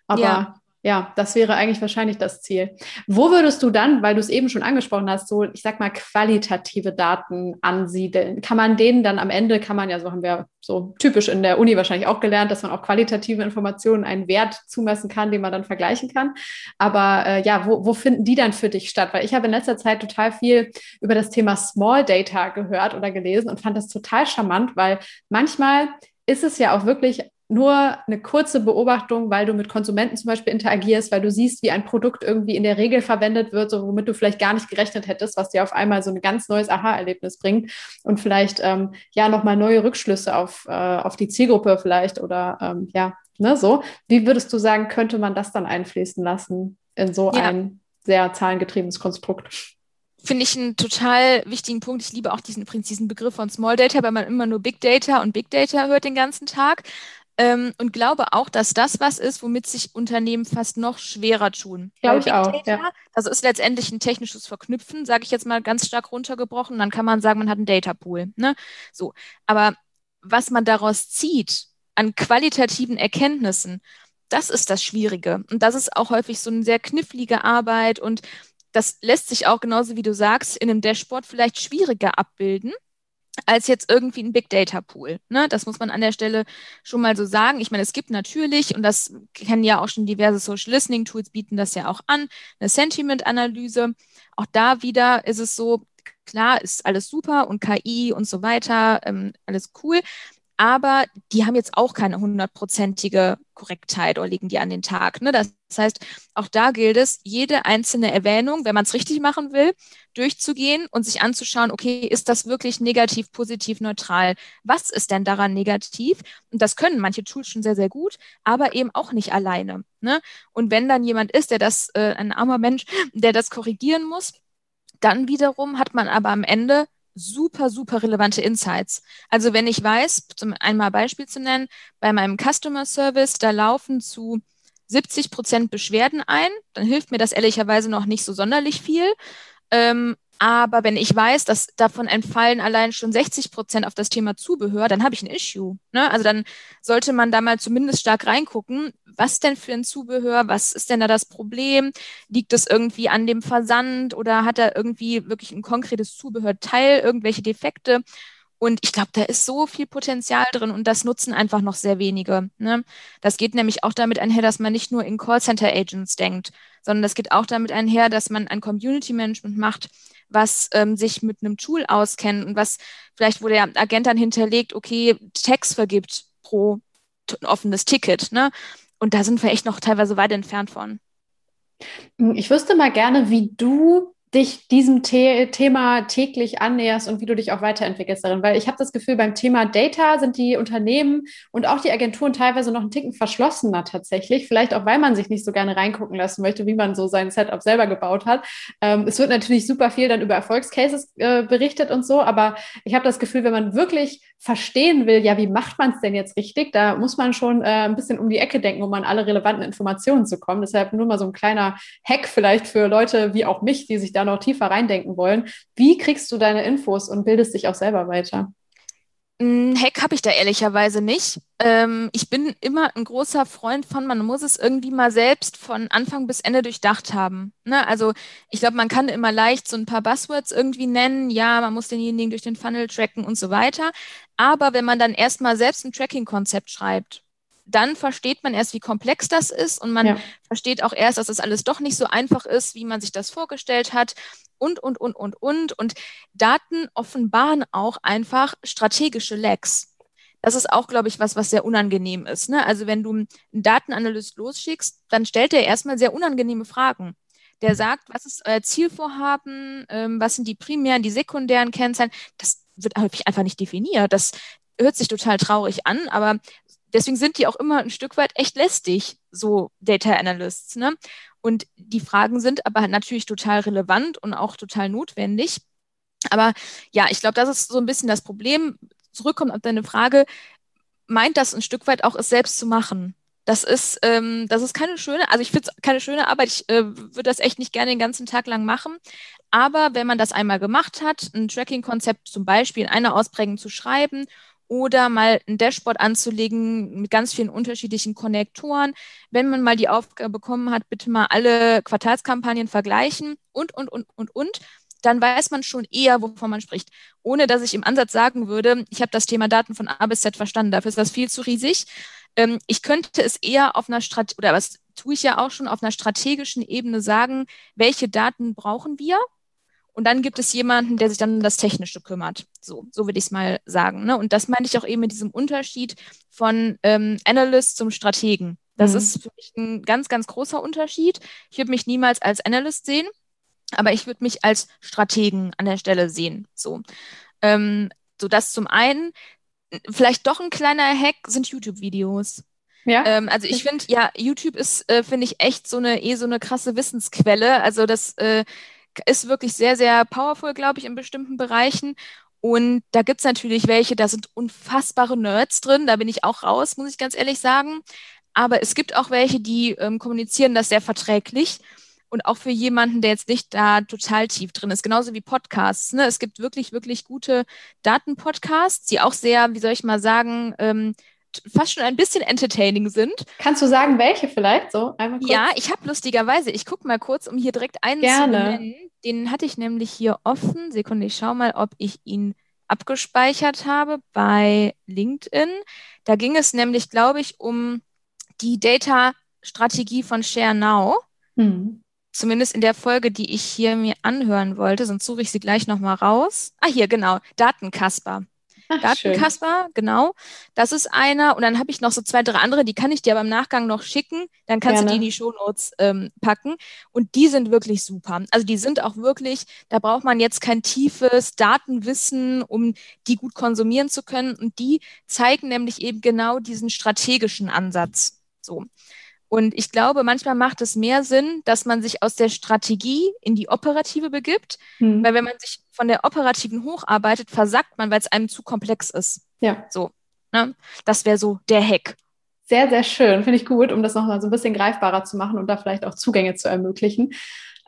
Aber ja. Ja, das wäre eigentlich wahrscheinlich das Ziel. Wo würdest du dann, weil du es eben schon angesprochen hast, so, ich sag mal, qualitative Daten ansiedeln? Kann man denen dann am Ende, kann man ja, so haben wir so typisch in der Uni wahrscheinlich auch gelernt, dass man auch qualitative Informationen einen Wert zumessen kann, den man dann vergleichen kann. Aber äh, ja, wo, wo finden die dann für dich statt? Weil ich habe in letzter Zeit total viel über das Thema Small Data gehört oder gelesen und fand das total charmant, weil manchmal ist es ja auch wirklich nur eine kurze Beobachtung, weil du mit Konsumenten zum Beispiel interagierst, weil du siehst, wie ein Produkt irgendwie in der Regel verwendet wird, so womit du vielleicht gar nicht gerechnet hättest, was dir auf einmal so ein ganz neues Aha-Erlebnis bringt und vielleicht ähm, ja nochmal neue Rückschlüsse auf, äh, auf die Zielgruppe vielleicht oder ähm, ja, ne, so. Wie würdest du sagen, könnte man das dann einfließen lassen in so ja. ein sehr zahlengetriebenes Konstrukt? finde ich einen total wichtigen Punkt. Ich liebe auch diesen präzisen Begriff von Small Data, weil man immer nur Big Data und Big Data hört den ganzen Tag. Ähm, und glaube auch, dass das was ist, womit sich Unternehmen fast noch schwerer tun. Glaube ich auch. Data, ja. Das ist letztendlich ein technisches Verknüpfen, sage ich jetzt mal ganz stark runtergebrochen. Dann kann man sagen, man hat einen Data Pool. Ne? So. Aber was man daraus zieht an qualitativen Erkenntnissen, das ist das Schwierige. Und das ist auch häufig so eine sehr knifflige Arbeit und das lässt sich auch genauso wie du sagst in einem Dashboard vielleicht schwieriger abbilden als jetzt irgendwie ein Big Data Pool. Ne? Das muss man an der Stelle schon mal so sagen. Ich meine, es gibt natürlich, und das kennen ja auch schon diverse Social Listening Tools, bieten das ja auch an, eine Sentiment-Analyse. Auch da wieder ist es so, klar, ist alles super und KI und so weiter, ähm, alles cool aber die haben jetzt auch keine hundertprozentige Korrektheit oder liegen die an den Tag. Ne? Das heißt, auch da gilt es, jede einzelne Erwähnung, wenn man es richtig machen will, durchzugehen und sich anzuschauen, okay, ist das wirklich negativ, positiv, neutral? Was ist denn daran negativ? Und das können manche Tools schon sehr, sehr gut, aber eben auch nicht alleine. Ne? Und wenn dann jemand ist, der das, äh, ein armer Mensch, der das korrigieren muss, dann wiederum hat man aber am Ende super, super relevante Insights. Also wenn ich weiß, zum einmal Beispiel zu nennen, bei meinem Customer Service, da laufen zu 70 Prozent Beschwerden ein, dann hilft mir das ehrlicherweise noch nicht so sonderlich viel. Ähm, aber wenn ich weiß, dass davon entfallen allein schon 60 Prozent auf das Thema Zubehör, dann habe ich ein Issue. Ne? Also dann sollte man da mal zumindest stark reingucken, was denn für ein Zubehör, was ist denn da das Problem? Liegt es irgendwie an dem Versand oder hat er irgendwie wirklich ein konkretes Zubehörteil, irgendwelche Defekte? Und ich glaube, da ist so viel Potenzial drin und das nutzen einfach noch sehr wenige. Ne? Das geht nämlich auch damit einher, dass man nicht nur in Callcenter-Agents denkt, sondern das geht auch damit einher, dass man ein Community-Management macht, was ähm, sich mit einem Tool auskennt und was vielleicht, wo der Agent dann hinterlegt, okay, Tags vergibt pro offenes Ticket. Ne? Und da sind wir echt noch teilweise weit entfernt von. Ich wüsste mal gerne, wie du dich diesem The Thema täglich annäherst und wie du dich auch weiterentwickelst darin. Weil ich habe das Gefühl, beim Thema Data sind die Unternehmen und auch die Agenturen teilweise noch einen Ticken verschlossener tatsächlich. Vielleicht auch, weil man sich nicht so gerne reingucken lassen möchte, wie man so sein Setup selber gebaut hat. Ähm, es wird natürlich super viel dann über Erfolgscases äh, berichtet und so, aber ich habe das Gefühl, wenn man wirklich verstehen will, ja, wie macht man es denn jetzt richtig, da muss man schon äh, ein bisschen um die Ecke denken, um an alle relevanten Informationen zu kommen. Deshalb nur mal so ein kleiner Hack vielleicht für Leute wie auch mich, die sich da noch tiefer reindenken wollen. Wie kriegst du deine Infos und bildest dich auch selber weiter? Hack habe ich da ehrlicherweise nicht. Ähm, ich bin immer ein großer Freund von, man muss es irgendwie mal selbst von Anfang bis Ende durchdacht haben. Ne? Also ich glaube, man kann immer leicht so ein paar Buzzwords irgendwie nennen. Ja, man muss denjenigen durch den Funnel tracken und so weiter. Aber wenn man dann erstmal selbst ein Tracking-Konzept schreibt, dann versteht man erst, wie komplex das ist und man ja. versteht auch erst, dass das alles doch nicht so einfach ist, wie man sich das vorgestellt hat und, und, und, und, und. Und Daten offenbaren auch einfach strategische Lags. Das ist auch, glaube ich, was, was sehr unangenehm ist. Ne? Also wenn du einen Datenanalyst losschickst, dann stellt er erstmal sehr unangenehme Fragen. Der sagt, was ist euer Zielvorhaben, ähm, was sind die primären, die sekundären Kennzahlen. Das wird häufig einfach nicht definiert. Das hört sich total traurig an, aber deswegen sind die auch immer ein Stück weit echt lästig, so Data Analysts. Ne? Und die Fragen sind aber natürlich total relevant und auch total notwendig. Aber ja, ich glaube, das ist so ein bisschen das Problem. Zurückkommt auf deine Frage, meint das ein Stück weit auch, es selbst zu machen? Das ist, ähm, das ist keine schöne, also ich finde es keine schöne Arbeit. Ich äh, würde das echt nicht gerne den ganzen Tag lang machen. Aber wenn man das einmal gemacht hat, ein Tracking-Konzept zum Beispiel in einer Ausprägung zu schreiben oder mal ein Dashboard anzulegen mit ganz vielen unterschiedlichen Konnektoren. Wenn man mal die Aufgabe bekommen hat, bitte mal alle Quartalskampagnen vergleichen und, und, und, und, und dann weiß man schon eher, wovon man spricht. Ohne dass ich im Ansatz sagen würde, ich habe das Thema Daten von A bis Z verstanden, dafür ist das viel zu riesig. Ähm, ich könnte es eher auf einer Strategie, oder was tue ich ja auch schon, auf einer strategischen Ebene sagen, welche Daten brauchen wir? Und dann gibt es jemanden, der sich dann um das Technische kümmert. So, so würde ich es mal sagen. Ne? Und das meine ich auch eben mit diesem Unterschied von ähm, Analyst zum Strategen. Das mhm. ist für mich ein ganz, ganz großer Unterschied. Ich würde mich niemals als Analyst sehen, aber ich würde mich als Strategen an der Stelle sehen. So, ähm, so das zum einen. Vielleicht doch ein kleiner Hack sind YouTube-Videos. Ja. Ähm, also ich finde, ja, YouTube ist, äh, finde ich, echt so eine, eh so eine krasse Wissensquelle. Also das äh, ist wirklich sehr, sehr powerful, glaube ich, in bestimmten Bereichen. Und da gibt es natürlich welche, da sind unfassbare Nerds drin, da bin ich auch raus, muss ich ganz ehrlich sagen. Aber es gibt auch welche, die ähm, kommunizieren das sehr verträglich. Und auch für jemanden, der jetzt nicht da total tief drin ist, genauso wie Podcasts. Ne? Es gibt wirklich, wirklich gute Datenpodcasts, die auch sehr, wie soll ich mal sagen, ähm, fast schon ein bisschen entertaining sind. Kannst du sagen, welche vielleicht so? Ja, ich habe lustigerweise, ich gucke mal kurz, um hier direkt einen Gerne. zu nennen. Den hatte ich nämlich hier offen. Sekunde, ich schaue mal, ob ich ihn abgespeichert habe bei LinkedIn. Da ging es nämlich, glaube ich, um die Data-Strategie von ShareNow. Hm. Zumindest in der Folge, die ich hier mir anhören wollte, sonst suche ich sie gleich nochmal raus. Ah, hier, genau, Datenkasper. Datenkasper, genau. Das ist einer. Und dann habe ich noch so zwei, drei andere, die kann ich dir aber im Nachgang noch schicken. Dann kannst Gerne. du die in die Shownotes ähm, packen. Und die sind wirklich super. Also die sind auch wirklich, da braucht man jetzt kein tiefes Datenwissen, um die gut konsumieren zu können. Und die zeigen nämlich eben genau diesen strategischen Ansatz. So. Und ich glaube, manchmal macht es mehr Sinn, dass man sich aus der Strategie in die operative begibt, hm. weil wenn man sich von der operativen hocharbeitet, versagt man, weil es einem zu komplex ist. Ja. So. Ne? Das wäre so der Hack. Sehr, sehr schön. Finde ich gut, um das nochmal so ein bisschen greifbarer zu machen und da vielleicht auch Zugänge zu ermöglichen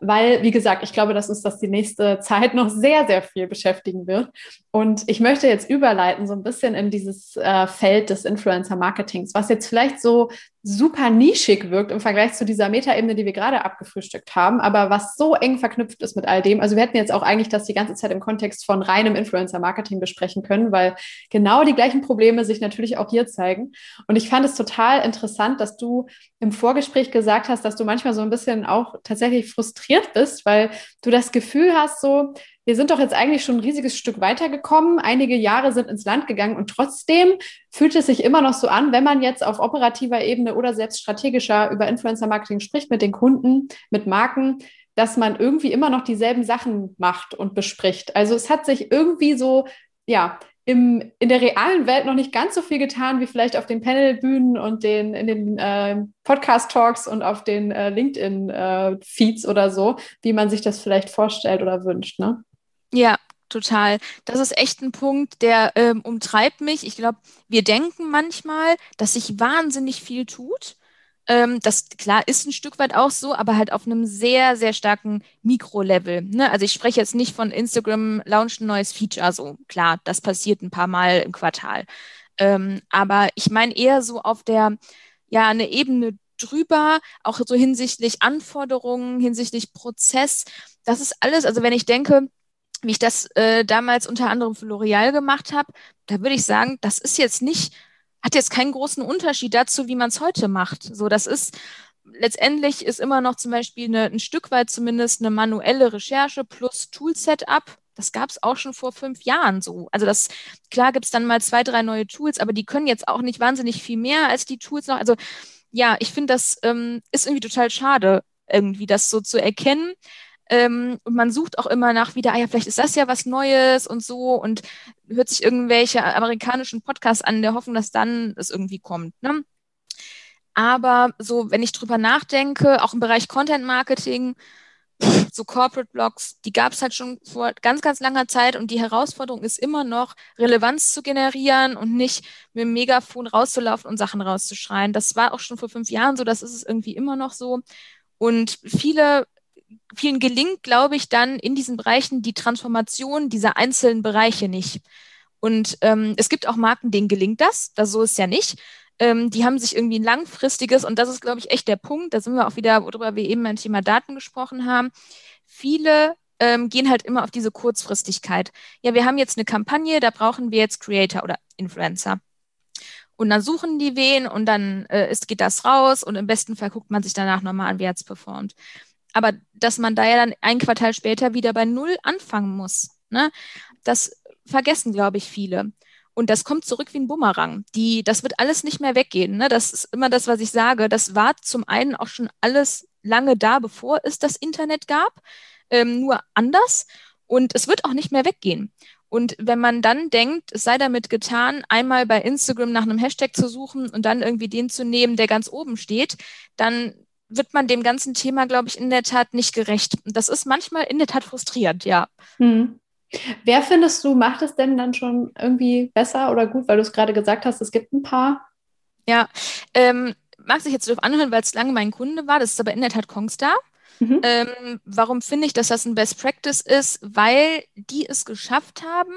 weil, wie gesagt, ich glaube, dass uns das die nächste Zeit noch sehr, sehr viel beschäftigen wird. Und ich möchte jetzt überleiten so ein bisschen in dieses äh, Feld des Influencer-Marketings, was jetzt vielleicht so super nischig wirkt im Vergleich zu dieser Metaebene, die wir gerade abgefrühstückt haben, aber was so eng verknüpft ist mit all dem. Also wir hätten jetzt auch eigentlich das die ganze Zeit im Kontext von reinem Influencer-Marketing besprechen können, weil genau die gleichen Probleme sich natürlich auch hier zeigen. Und ich fand es total interessant, dass du im Vorgespräch gesagt hast, dass du manchmal so ein bisschen auch tatsächlich frustriert bist, weil du das Gefühl hast, so, wir sind doch jetzt eigentlich schon ein riesiges Stück weitergekommen. Einige Jahre sind ins Land gegangen und trotzdem fühlt es sich immer noch so an, wenn man jetzt auf operativer Ebene oder selbst strategischer über Influencer-Marketing spricht mit den Kunden, mit Marken, dass man irgendwie immer noch dieselben Sachen macht und bespricht. Also es hat sich irgendwie so, ja, im, in der realen Welt noch nicht ganz so viel getan wie vielleicht auf den Panelbühnen und den, in den äh, Podcast-Talks und auf den äh, LinkedIn-Feeds äh, oder so, wie man sich das vielleicht vorstellt oder wünscht. Ne? Ja, total. Das ist echt ein Punkt, der ähm, umtreibt mich. Ich glaube, wir denken manchmal, dass sich wahnsinnig viel tut. Ähm, das klar ist ein Stück weit auch so, aber halt auf einem sehr, sehr starken Mikrolevel. Ne? Also ich spreche jetzt nicht von Instagram launcht ein neues Feature. So klar, das passiert ein paar Mal im Quartal. Ähm, aber ich meine eher so auf der, ja, eine Ebene drüber, auch so hinsichtlich Anforderungen, hinsichtlich Prozess. Das ist alles, also wenn ich denke, wie ich das äh, damals unter anderem für L'Oreal gemacht habe, da würde ich sagen, das ist jetzt nicht, hat jetzt keinen großen Unterschied dazu, wie man es heute macht. So, das ist letztendlich ist immer noch zum Beispiel eine, ein Stück weit zumindest eine manuelle Recherche plus Tool-Setup. Das gab es auch schon vor fünf Jahren so. Also das, klar gibt es dann mal zwei, drei neue Tools, aber die können jetzt auch nicht wahnsinnig viel mehr als die Tools noch. Also ja, ich finde, das ähm, ist irgendwie total schade, irgendwie das so zu erkennen. Ähm, und man sucht auch immer nach wieder, ah ja, vielleicht ist das ja was Neues und so und hört sich irgendwelche amerikanischen Podcasts an, der hoffen, dass dann es irgendwie kommt. Ne? Aber so, wenn ich drüber nachdenke, auch im Bereich Content Marketing, so Corporate Blogs, die gab es halt schon vor ganz, ganz langer Zeit und die Herausforderung ist immer noch, Relevanz zu generieren und nicht mit dem Megafon rauszulaufen und Sachen rauszuschreien. Das war auch schon vor fünf Jahren so, das ist es irgendwie immer noch so. Und viele vielen gelingt, glaube ich, dann in diesen Bereichen die Transformation dieser einzelnen Bereiche nicht. Und ähm, es gibt auch Marken, denen gelingt das. das so ist ja nicht. Ähm, die haben sich irgendwie ein langfristiges, und das ist, glaube ich, echt der Punkt, da sind wir auch wieder, worüber wir eben beim Thema Daten gesprochen haben. Viele ähm, gehen halt immer auf diese Kurzfristigkeit. Ja, wir haben jetzt eine Kampagne, da brauchen wir jetzt Creator oder Influencer. Und dann suchen die wen und dann äh, ist, geht das raus und im besten Fall guckt man sich danach nochmal an, wer es performt. Aber dass man da ja dann ein Quartal später wieder bei Null anfangen muss, ne, das vergessen, glaube ich, viele. Und das kommt zurück wie ein Bumerang. Die, das wird alles nicht mehr weggehen. Ne? Das ist immer das, was ich sage. Das war zum einen auch schon alles lange da, bevor es das Internet gab, ähm, nur anders. Und es wird auch nicht mehr weggehen. Und wenn man dann denkt, es sei damit getan, einmal bei Instagram nach einem Hashtag zu suchen und dann irgendwie den zu nehmen, der ganz oben steht, dann wird man dem ganzen Thema, glaube ich, in der Tat nicht gerecht. Das ist manchmal in der Tat frustrierend, ja. Hm. Wer findest du, macht es denn dann schon irgendwie besser oder gut, weil du es gerade gesagt hast, es gibt ein paar? Ja, ähm, mag sich jetzt doof anhören, weil es lange mein Kunde war. Das ist aber in der Tat Kongstar. Mhm. Ähm, warum finde ich, dass das ein Best Practice ist? Weil die es geschafft haben,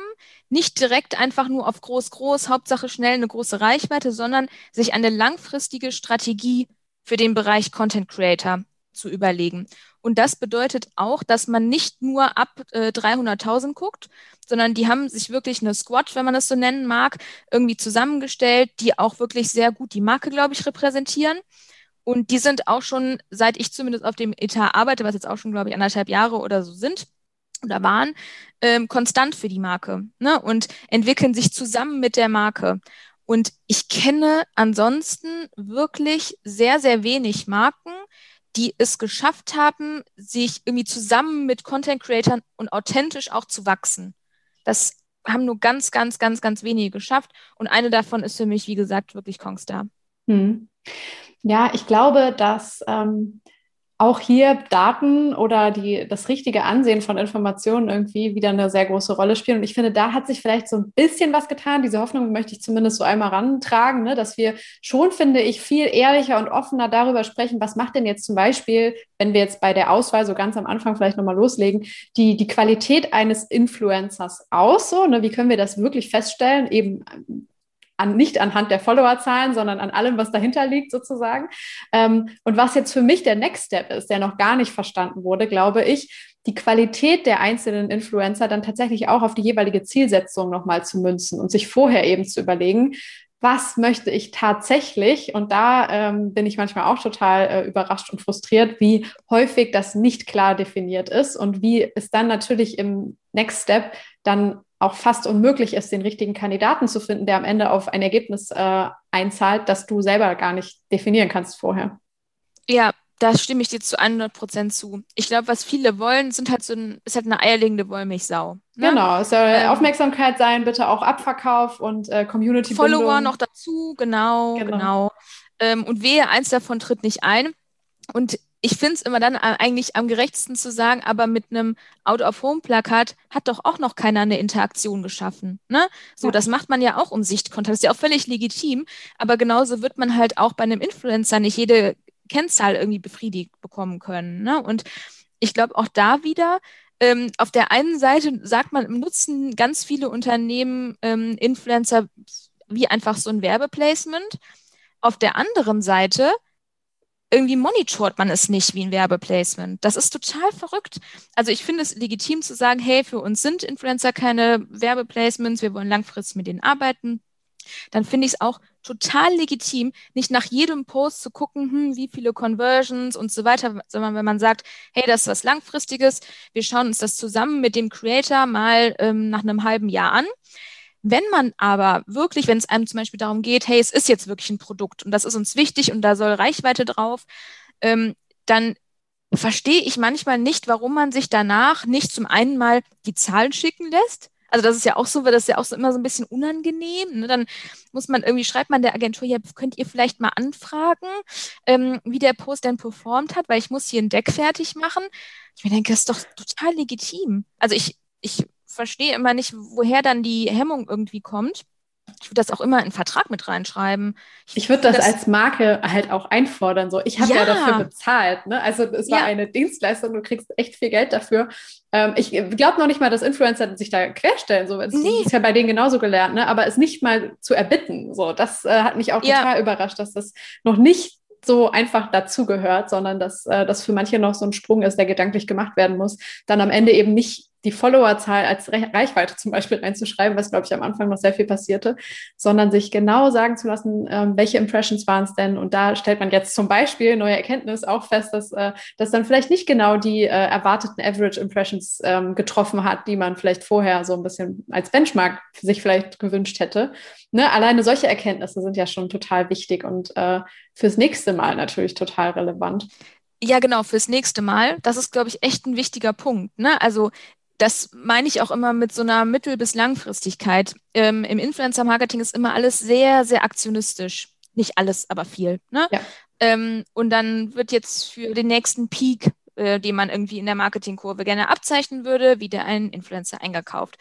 nicht direkt einfach nur auf groß, groß, Hauptsache schnell eine große Reichweite, sondern sich eine langfristige Strategie für den Bereich Content Creator zu überlegen. Und das bedeutet auch, dass man nicht nur ab äh, 300.000 guckt, sondern die haben sich wirklich eine Squad, wenn man das so nennen mag, irgendwie zusammengestellt, die auch wirklich sehr gut die Marke, glaube ich, repräsentieren. Und die sind auch schon, seit ich zumindest auf dem Etat arbeite, was jetzt auch schon, glaube ich, anderthalb Jahre oder so sind oder waren, ähm, konstant für die Marke ne? und entwickeln sich zusammen mit der Marke. Und ich kenne ansonsten wirklich sehr, sehr wenig Marken, die es geschafft haben, sich irgendwie zusammen mit Content Creatern und authentisch auch zu wachsen. Das haben nur ganz, ganz, ganz, ganz wenige geschafft. Und eine davon ist für mich, wie gesagt, wirklich Kongstar. Hm. Ja, ich glaube, dass ähm, auch hier Daten oder die, das richtige Ansehen von Informationen irgendwie wieder eine sehr große Rolle spielen. Und ich finde, da hat sich vielleicht so ein bisschen was getan. Diese Hoffnung möchte ich zumindest so einmal rantragen, ne? dass wir schon, finde ich, viel ehrlicher und offener darüber sprechen, was macht denn jetzt zum Beispiel, wenn wir jetzt bei der Auswahl so ganz am Anfang vielleicht nochmal loslegen, die, die Qualität eines Influencers aus. So, ne? Wie können wir das wirklich feststellen? Eben an, nicht anhand der Followerzahlen, sondern an allem, was dahinter liegt sozusagen. Ähm, und was jetzt für mich der Next Step ist, der noch gar nicht verstanden wurde, glaube ich, die Qualität der einzelnen Influencer dann tatsächlich auch auf die jeweilige Zielsetzung nochmal zu münzen und sich vorher eben zu überlegen, was möchte ich tatsächlich? Und da ähm, bin ich manchmal auch total äh, überrascht und frustriert, wie häufig das nicht klar definiert ist und wie es dann natürlich im Next Step dann auch fast unmöglich ist, den richtigen Kandidaten zu finden, der am Ende auf ein Ergebnis äh, einzahlt, das du selber gar nicht definieren kannst vorher. Ja, da stimme ich dir zu 100 Prozent zu. Ich glaube, was viele wollen, sind halt so ein, ist halt eine eierlegende Wollmilchsau. Ne? Genau, es soll ähm, Aufmerksamkeit sein, bitte auch Abverkauf und äh, Community. Follower noch dazu, genau, genau. genau. Ähm, und wehe, eins davon tritt nicht ein. Und ich finde es immer dann eigentlich am gerechtesten zu sagen, aber mit einem Out-of-Home-Plakat hat doch auch noch keiner eine Interaktion geschaffen. Ne? So, ja. das macht man ja auch um Sichtkontakt. Das ist ja auch völlig legitim. Aber genauso wird man halt auch bei einem Influencer nicht jede Kennzahl irgendwie befriedigt bekommen können. Ne? Und ich glaube auch da wieder, ähm, auf der einen Seite sagt man, nutzen ganz viele Unternehmen ähm, Influencer wie einfach so ein Werbeplacement. Auf der anderen Seite irgendwie monitort man es nicht wie ein Werbeplacement. Das ist total verrückt. Also ich finde es legitim zu sagen, hey, für uns sind Influencer keine Werbeplacements, wir wollen langfristig mit denen arbeiten. Dann finde ich es auch total legitim, nicht nach jedem Post zu gucken, hm, wie viele Conversions und so weiter, sondern wenn man sagt, hey, das ist was Langfristiges, wir schauen uns das zusammen mit dem Creator mal ähm, nach einem halben Jahr an wenn man aber wirklich, wenn es einem zum Beispiel darum geht, hey, es ist jetzt wirklich ein Produkt und das ist uns wichtig und da soll Reichweite drauf, ähm, dann verstehe ich manchmal nicht, warum man sich danach nicht zum einen mal die Zahlen schicken lässt. Also das ist ja auch so, das ist ja auch so immer so ein bisschen unangenehm. Ne? Dann muss man irgendwie, schreibt man der Agentur, ja, könnt ihr vielleicht mal anfragen, ähm, wie der Post denn performt hat, weil ich muss hier ein Deck fertig machen. Ich mir denke, das ist doch total legitim. Also ich, ich verstehe immer nicht, woher dann die Hemmung irgendwie kommt. ich würde das auch immer in einen Vertrag mit reinschreiben. Ich, ich würde das, das, als Marke halt auch einfordern. So, ich habe ja. ja. dafür bezahlt. Ne? Also es war ja. eine Dienstleistung, du kriegst echt viel Geld dafür. Ähm, ich glaube noch nicht mal, dass Influencer sich da querstellen. So, das nee. ist ja bei denen genauso gelernt, ne? aber es nicht mal zu erbitten. So, das äh, hat mich auch total ja. überrascht, dass das noch nicht so einfach dazugehört, sondern dass äh, das für manche noch so ein Sprung ist, der gedanklich gemacht werden muss, dann am Ende eben nicht die Followerzahl als Re Reichweite zum Beispiel reinzuschreiben, was, glaube ich, am Anfang noch sehr viel passierte, sondern sich genau sagen zu lassen, ähm, welche Impressions waren es denn. Und da stellt man jetzt zum Beispiel, neue Erkenntnis, auch fest, dass äh, das dann vielleicht nicht genau die äh, erwarteten Average Impressions ähm, getroffen hat, die man vielleicht vorher so ein bisschen als Benchmark sich vielleicht gewünscht hätte. Ne? Alleine solche Erkenntnisse sind ja schon total wichtig und äh, fürs nächste Mal natürlich total relevant. Ja, genau, fürs nächste Mal. Das ist, glaube ich, echt ein wichtiger Punkt. Ne? Also das meine ich auch immer mit so einer Mittel- bis Langfristigkeit. Ähm, Im Influencer-Marketing ist immer alles sehr, sehr aktionistisch. Nicht alles, aber viel. Ne? Ja. Ähm, und dann wird jetzt für den nächsten Peak, äh, den man irgendwie in der Marketingkurve gerne abzeichnen würde, wieder ein Influencer eingekauft.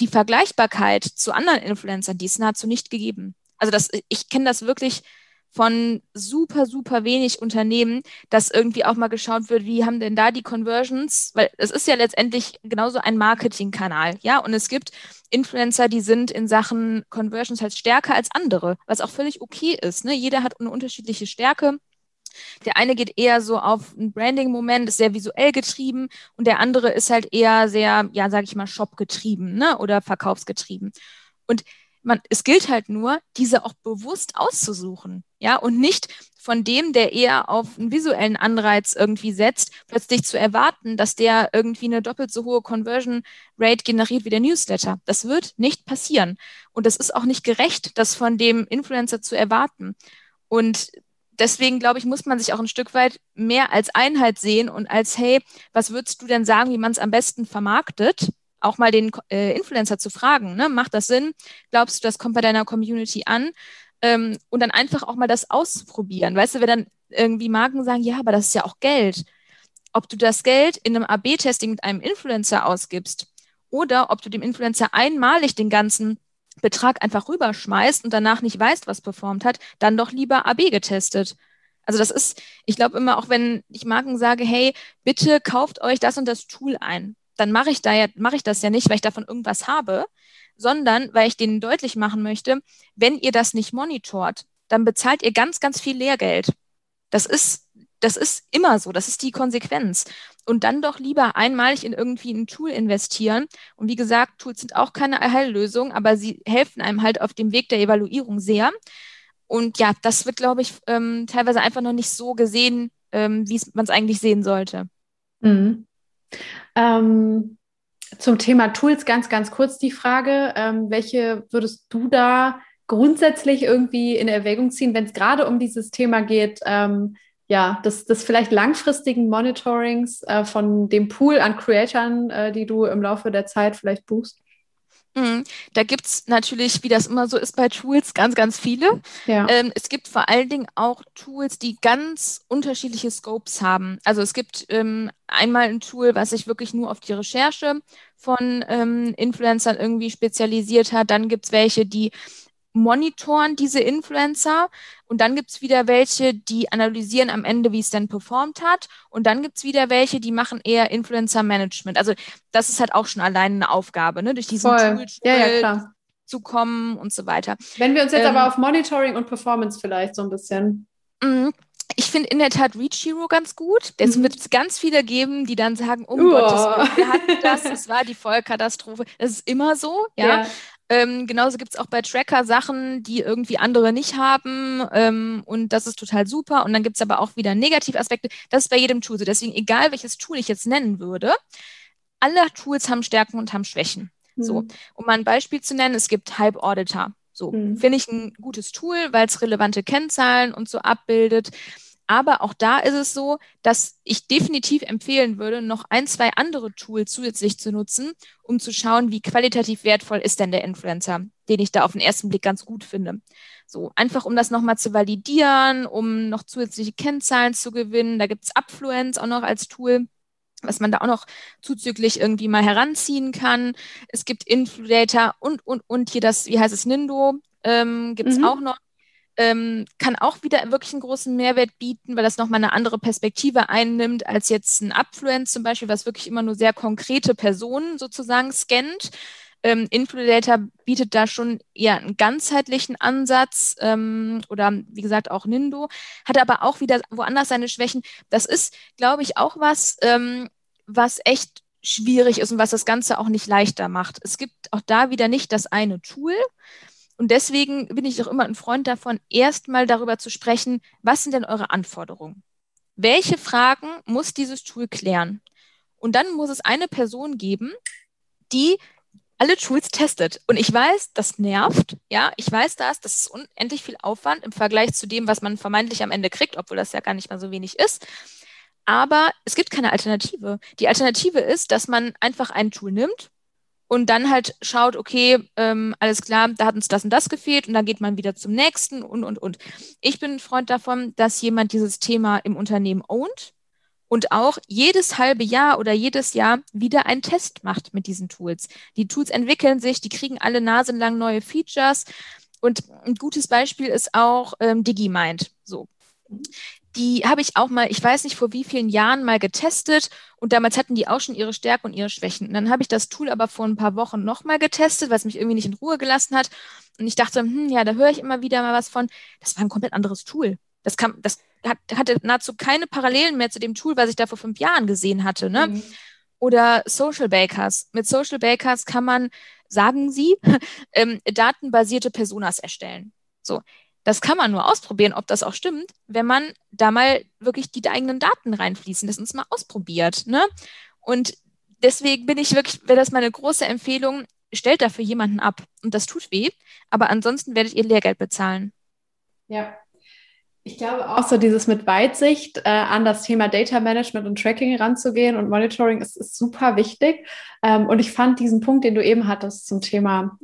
Die Vergleichbarkeit zu anderen Influencern, die ist nahezu nicht gegeben. Also das, ich kenne das wirklich von super, super wenig Unternehmen, dass irgendwie auch mal geschaut wird, wie haben denn da die Conversions? Weil es ist ja letztendlich genauso ein Marketingkanal, ja. Und es gibt Influencer, die sind in Sachen Conversions halt stärker als andere, was auch völlig okay ist. Ne? Jeder hat eine unterschiedliche Stärke. Der eine geht eher so auf einen Branding-Moment, ist sehr visuell getrieben und der andere ist halt eher sehr, ja, sage ich mal, Shop-getrieben ne? oder verkaufsgetrieben. Und man, es gilt halt nur, diese auch bewusst auszusuchen, ja, und nicht von dem, der eher auf einen visuellen Anreiz irgendwie setzt, plötzlich zu erwarten, dass der irgendwie eine doppelt so hohe Conversion Rate generiert wie der Newsletter. Das wird nicht passieren. Und das ist auch nicht gerecht, das von dem Influencer zu erwarten. Und deswegen, glaube ich, muss man sich auch ein Stück weit mehr als Einheit sehen und als, hey, was würdest du denn sagen, wie man es am besten vermarktet? Auch mal den äh, Influencer zu fragen, ne? macht das Sinn? Glaubst du, das kommt bei deiner Community an? Ähm, und dann einfach auch mal das ausprobieren. Weißt du, wenn dann irgendwie Marken sagen, ja, aber das ist ja auch Geld. Ob du das Geld in einem AB-Testing mit einem Influencer ausgibst oder ob du dem Influencer einmalig den ganzen Betrag einfach rüberschmeißt und danach nicht weißt, was performt hat, dann doch lieber AB getestet. Also das ist, ich glaube immer auch, wenn ich Marken sage, hey, bitte kauft euch das und das Tool ein dann mache ich da ja, mache ich das ja nicht, weil ich davon irgendwas habe, sondern weil ich denen deutlich machen möchte, wenn ihr das nicht monitort, dann bezahlt ihr ganz, ganz viel Lehrgeld. Das ist, das ist immer so, das ist die Konsequenz. Und dann doch lieber einmalig in irgendwie ein Tool investieren. Und wie gesagt, Tools sind auch keine Heillösung, aber sie helfen einem halt auf dem Weg der Evaluierung sehr. Und ja, das wird, glaube ich, ähm, teilweise einfach noch nicht so gesehen, ähm, wie man es eigentlich sehen sollte. Mhm. Ähm, zum Thema Tools ganz, ganz kurz die Frage, ähm, welche würdest du da grundsätzlich irgendwie in Erwägung ziehen, wenn es gerade um dieses Thema geht, ähm, ja, des, des vielleicht langfristigen Monitorings äh, von dem Pool an Creatoren, äh, die du im Laufe der Zeit vielleicht buchst? Mhm. Da gibt es natürlich, wie das immer so ist bei Tools, ganz, ganz viele. Ja. Ähm, es gibt vor allen Dingen auch Tools, die ganz unterschiedliche Scopes haben. Also es gibt ähm, einmal ein Tool, was sich wirklich nur auf die Recherche von ähm, Influencern irgendwie spezialisiert hat. Dann gibt es welche, die monitoren diese Influencer und dann gibt es wieder welche, die analysieren am Ende, wie es denn performt hat und dann gibt es wieder welche, die machen eher Influencer-Management. Also das ist halt auch schon allein eine Aufgabe, ne? durch diesen. Tool ja, ja, zu kommen und so weiter. Wenn wir uns jetzt ähm, aber auf Monitoring und Performance vielleicht so ein bisschen mhm. ich finde in der Tat Reach Hero ganz gut. Es mhm. wird es ganz viele geben, die dann sagen, um oh Gottes Willen, wir hatten das, es war die Vollkatastrophe. Das ist immer so, ja. ja. Ähm, genauso gibt es auch bei Tracker Sachen, die irgendwie andere nicht haben. Ähm, und das ist total super. Und dann gibt es aber auch wieder Negativaspekte. Das ist bei jedem Tool so. Deswegen, egal welches Tool ich jetzt nennen würde, alle Tools haben Stärken und haben Schwächen. Mhm. So, um mal ein Beispiel zu nennen, es gibt Hype Auditor. So, mhm. finde ich ein gutes Tool, weil es relevante Kennzahlen und so abbildet. Aber auch da ist es so, dass ich definitiv empfehlen würde, noch ein, zwei andere Tools zusätzlich zu nutzen, um zu schauen, wie qualitativ wertvoll ist denn der Influencer, den ich da auf den ersten Blick ganz gut finde. So, einfach um das nochmal zu validieren, um noch zusätzliche Kennzahlen zu gewinnen. Da gibt es Upfluence auch noch als Tool. was man da auch noch zuzüglich irgendwie mal heranziehen kann. Es gibt Infludator und, und, und hier das, wie heißt es, Nindo, ähm, gibt es mhm. auch noch. Ähm, kann auch wieder wirklich einen großen Mehrwert bieten, weil das nochmal eine andere Perspektive einnimmt als jetzt ein Upfluence zum Beispiel, was wirklich immer nur sehr konkrete Personen sozusagen scannt. Ähm, Infludator bietet da schon eher einen ganzheitlichen Ansatz ähm, oder wie gesagt auch Nindo, hat aber auch wieder woanders seine Schwächen. Das ist, glaube ich, auch was, ähm, was echt schwierig ist und was das Ganze auch nicht leichter macht. Es gibt auch da wieder nicht das eine Tool. Und deswegen bin ich auch immer ein Freund davon, erstmal darüber zu sprechen, was sind denn eure Anforderungen? Welche Fragen muss dieses Tool klären? Und dann muss es eine Person geben, die alle Tools testet. Und ich weiß, das nervt. Ja, ich weiß das. Das ist unendlich viel Aufwand im Vergleich zu dem, was man vermeintlich am Ende kriegt, obwohl das ja gar nicht mal so wenig ist. Aber es gibt keine Alternative. Die Alternative ist, dass man einfach ein Tool nimmt und dann halt schaut, okay, ähm, alles klar, da hat uns das und das gefehlt und dann geht man wieder zum nächsten und, und, und. Ich bin ein Freund davon, dass jemand dieses Thema im Unternehmen ownt und auch jedes halbe Jahr oder jedes Jahr wieder einen Test macht mit diesen Tools. Die Tools entwickeln sich, die kriegen alle nasenlang neue Features. Und ein gutes Beispiel ist auch ähm, DigiMind. So. Die habe ich auch mal, ich weiß nicht vor wie vielen Jahren mal getestet und damals hatten die auch schon ihre Stärken und ihre Schwächen. Und dann habe ich das Tool aber vor ein paar Wochen nochmal getestet, was mich irgendwie nicht in Ruhe gelassen hat. Und ich dachte, hm, ja, da höre ich immer wieder mal was von. Das war ein komplett anderes Tool. Das, kam, das hat, hatte nahezu keine Parallelen mehr zu dem Tool, was ich da vor fünf Jahren gesehen hatte. Ne? Mhm. Oder Social Bakers. Mit Social Bakers kann man, sagen sie, ähm, datenbasierte Personas erstellen. So. Das kann man nur ausprobieren, ob das auch stimmt, wenn man da mal wirklich die eigenen Daten reinfließen, das uns mal ausprobiert. Ne? Und deswegen bin ich wirklich, wäre das meine große Empfehlung, stellt dafür jemanden ab. Und das tut weh, aber ansonsten werdet ihr Lehrgeld bezahlen. Ja, ich glaube auch so dieses mit Weitsicht äh, an das Thema Data Management und Tracking ranzugehen und Monitoring ist, ist super wichtig. Ähm, und ich fand diesen Punkt, den du eben hattest zum Thema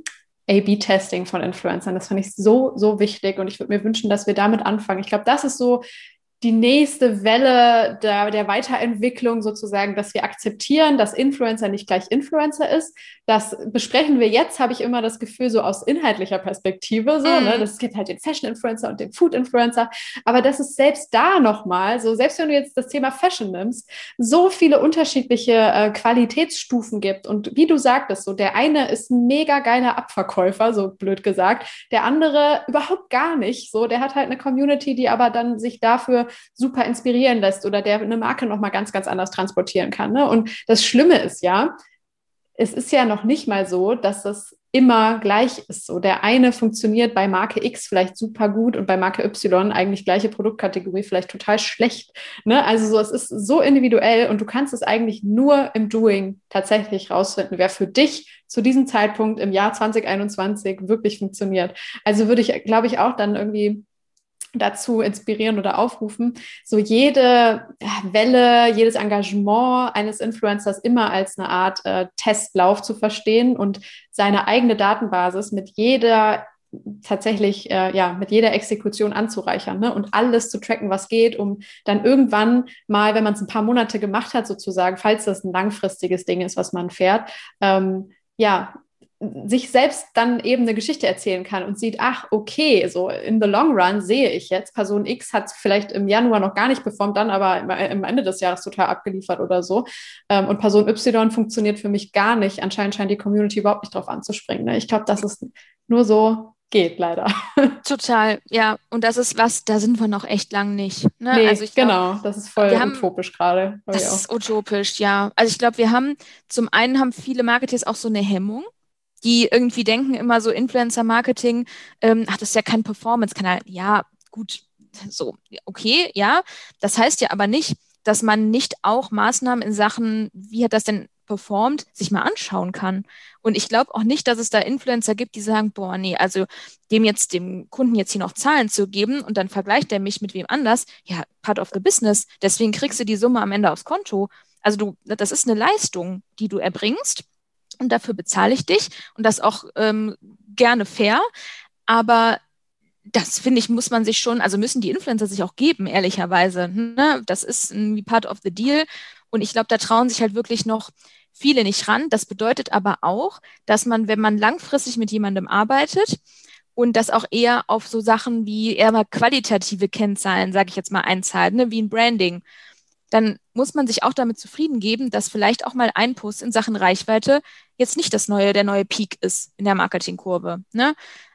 A-B-Testing von Influencern, das fand ich so, so wichtig. Und ich würde mir wünschen, dass wir damit anfangen. Ich glaube, das ist so die nächste Welle der, der Weiterentwicklung sozusagen, dass wir akzeptieren, dass Influencer nicht gleich Influencer ist. Das besprechen wir jetzt, habe ich immer das Gefühl, so aus inhaltlicher Perspektive. So, ne? mhm. ne? Das gibt halt den Fashion-Influencer und den Food-Influencer. Aber das ist selbst da nochmal, so selbst wenn du jetzt das Thema Fashion nimmst, so viele unterschiedliche äh, Qualitätsstufen gibt. Und wie du sagtest, so der eine ist ein mega geiler Abverkäufer, so blöd gesagt. Der andere überhaupt gar nicht. So, der hat halt eine Community, die aber dann sich dafür super inspirieren lässt oder der eine Marke nochmal ganz, ganz anders transportieren kann. Ne? Und das Schlimme ist ja, es ist ja noch nicht mal so, dass das immer gleich ist. So der eine funktioniert bei Marke X vielleicht super gut und bei Marke Y eigentlich gleiche Produktkategorie vielleicht total schlecht. Ne? Also so, es ist so individuell und du kannst es eigentlich nur im Doing tatsächlich rausfinden, wer für dich zu diesem Zeitpunkt im Jahr 2021 wirklich funktioniert. Also würde ich, glaube ich, auch dann irgendwie dazu inspirieren oder aufrufen, so jede Welle, jedes Engagement eines Influencers immer als eine Art äh, Testlauf zu verstehen und seine eigene Datenbasis mit jeder tatsächlich äh, ja mit jeder Exekution anzureichern ne? und alles zu tracken, was geht, um dann irgendwann mal, wenn man es ein paar Monate gemacht hat, sozusagen, falls das ein langfristiges Ding ist, was man fährt, ähm, ja, sich selbst dann eben eine Geschichte erzählen kann und sieht, ach, okay, so in the long run sehe ich jetzt, Person X hat vielleicht im Januar noch gar nicht performt, dann aber am Ende des Jahres total abgeliefert oder so. Ähm, und Person Y funktioniert für mich gar nicht. Anscheinend scheint die Community überhaupt nicht drauf anzuspringen. Ne? Ich glaube, das ist nur so geht, leider. Total, ja. Und das ist was, da sind wir noch echt lang nicht. Ne? Nee, also glaub, genau, das ist voll utopisch gerade. Das ist utopisch, ja. Also ich glaube, wir haben, zum einen haben viele Marketeers auch so eine Hemmung die irgendwie denken immer so Influencer-Marketing, ähm, ach, das ist ja kein Performance-Kanal. Ja, gut, so, okay, ja. Das heißt ja aber nicht, dass man nicht auch Maßnahmen in Sachen, wie hat das denn performt, sich mal anschauen kann. Und ich glaube auch nicht, dass es da Influencer gibt, die sagen, boah, nee, also dem jetzt, dem Kunden jetzt hier noch Zahlen zu geben und dann vergleicht er mich mit wem anders, ja, part of the business. Deswegen kriegst du die Summe am Ende aufs Konto. Also du, das ist eine Leistung, die du erbringst und dafür bezahle ich dich und das auch ähm, gerne fair. Aber das finde ich, muss man sich schon, also müssen die Influencer sich auch geben, ehrlicherweise. Ne? Das ist ein part of the deal. Und ich glaube, da trauen sich halt wirklich noch viele nicht ran. Das bedeutet aber auch, dass man, wenn man langfristig mit jemandem arbeitet, und das auch eher auf so Sachen wie eher mal qualitative Kennzahlen, sage ich jetzt mal, einzahlt, ne, wie ein Branding, dann muss man sich auch damit zufrieden geben, dass vielleicht auch mal ein Post in Sachen Reichweite jetzt nicht das neue, der neue Peak ist in der Marketingkurve. Ne?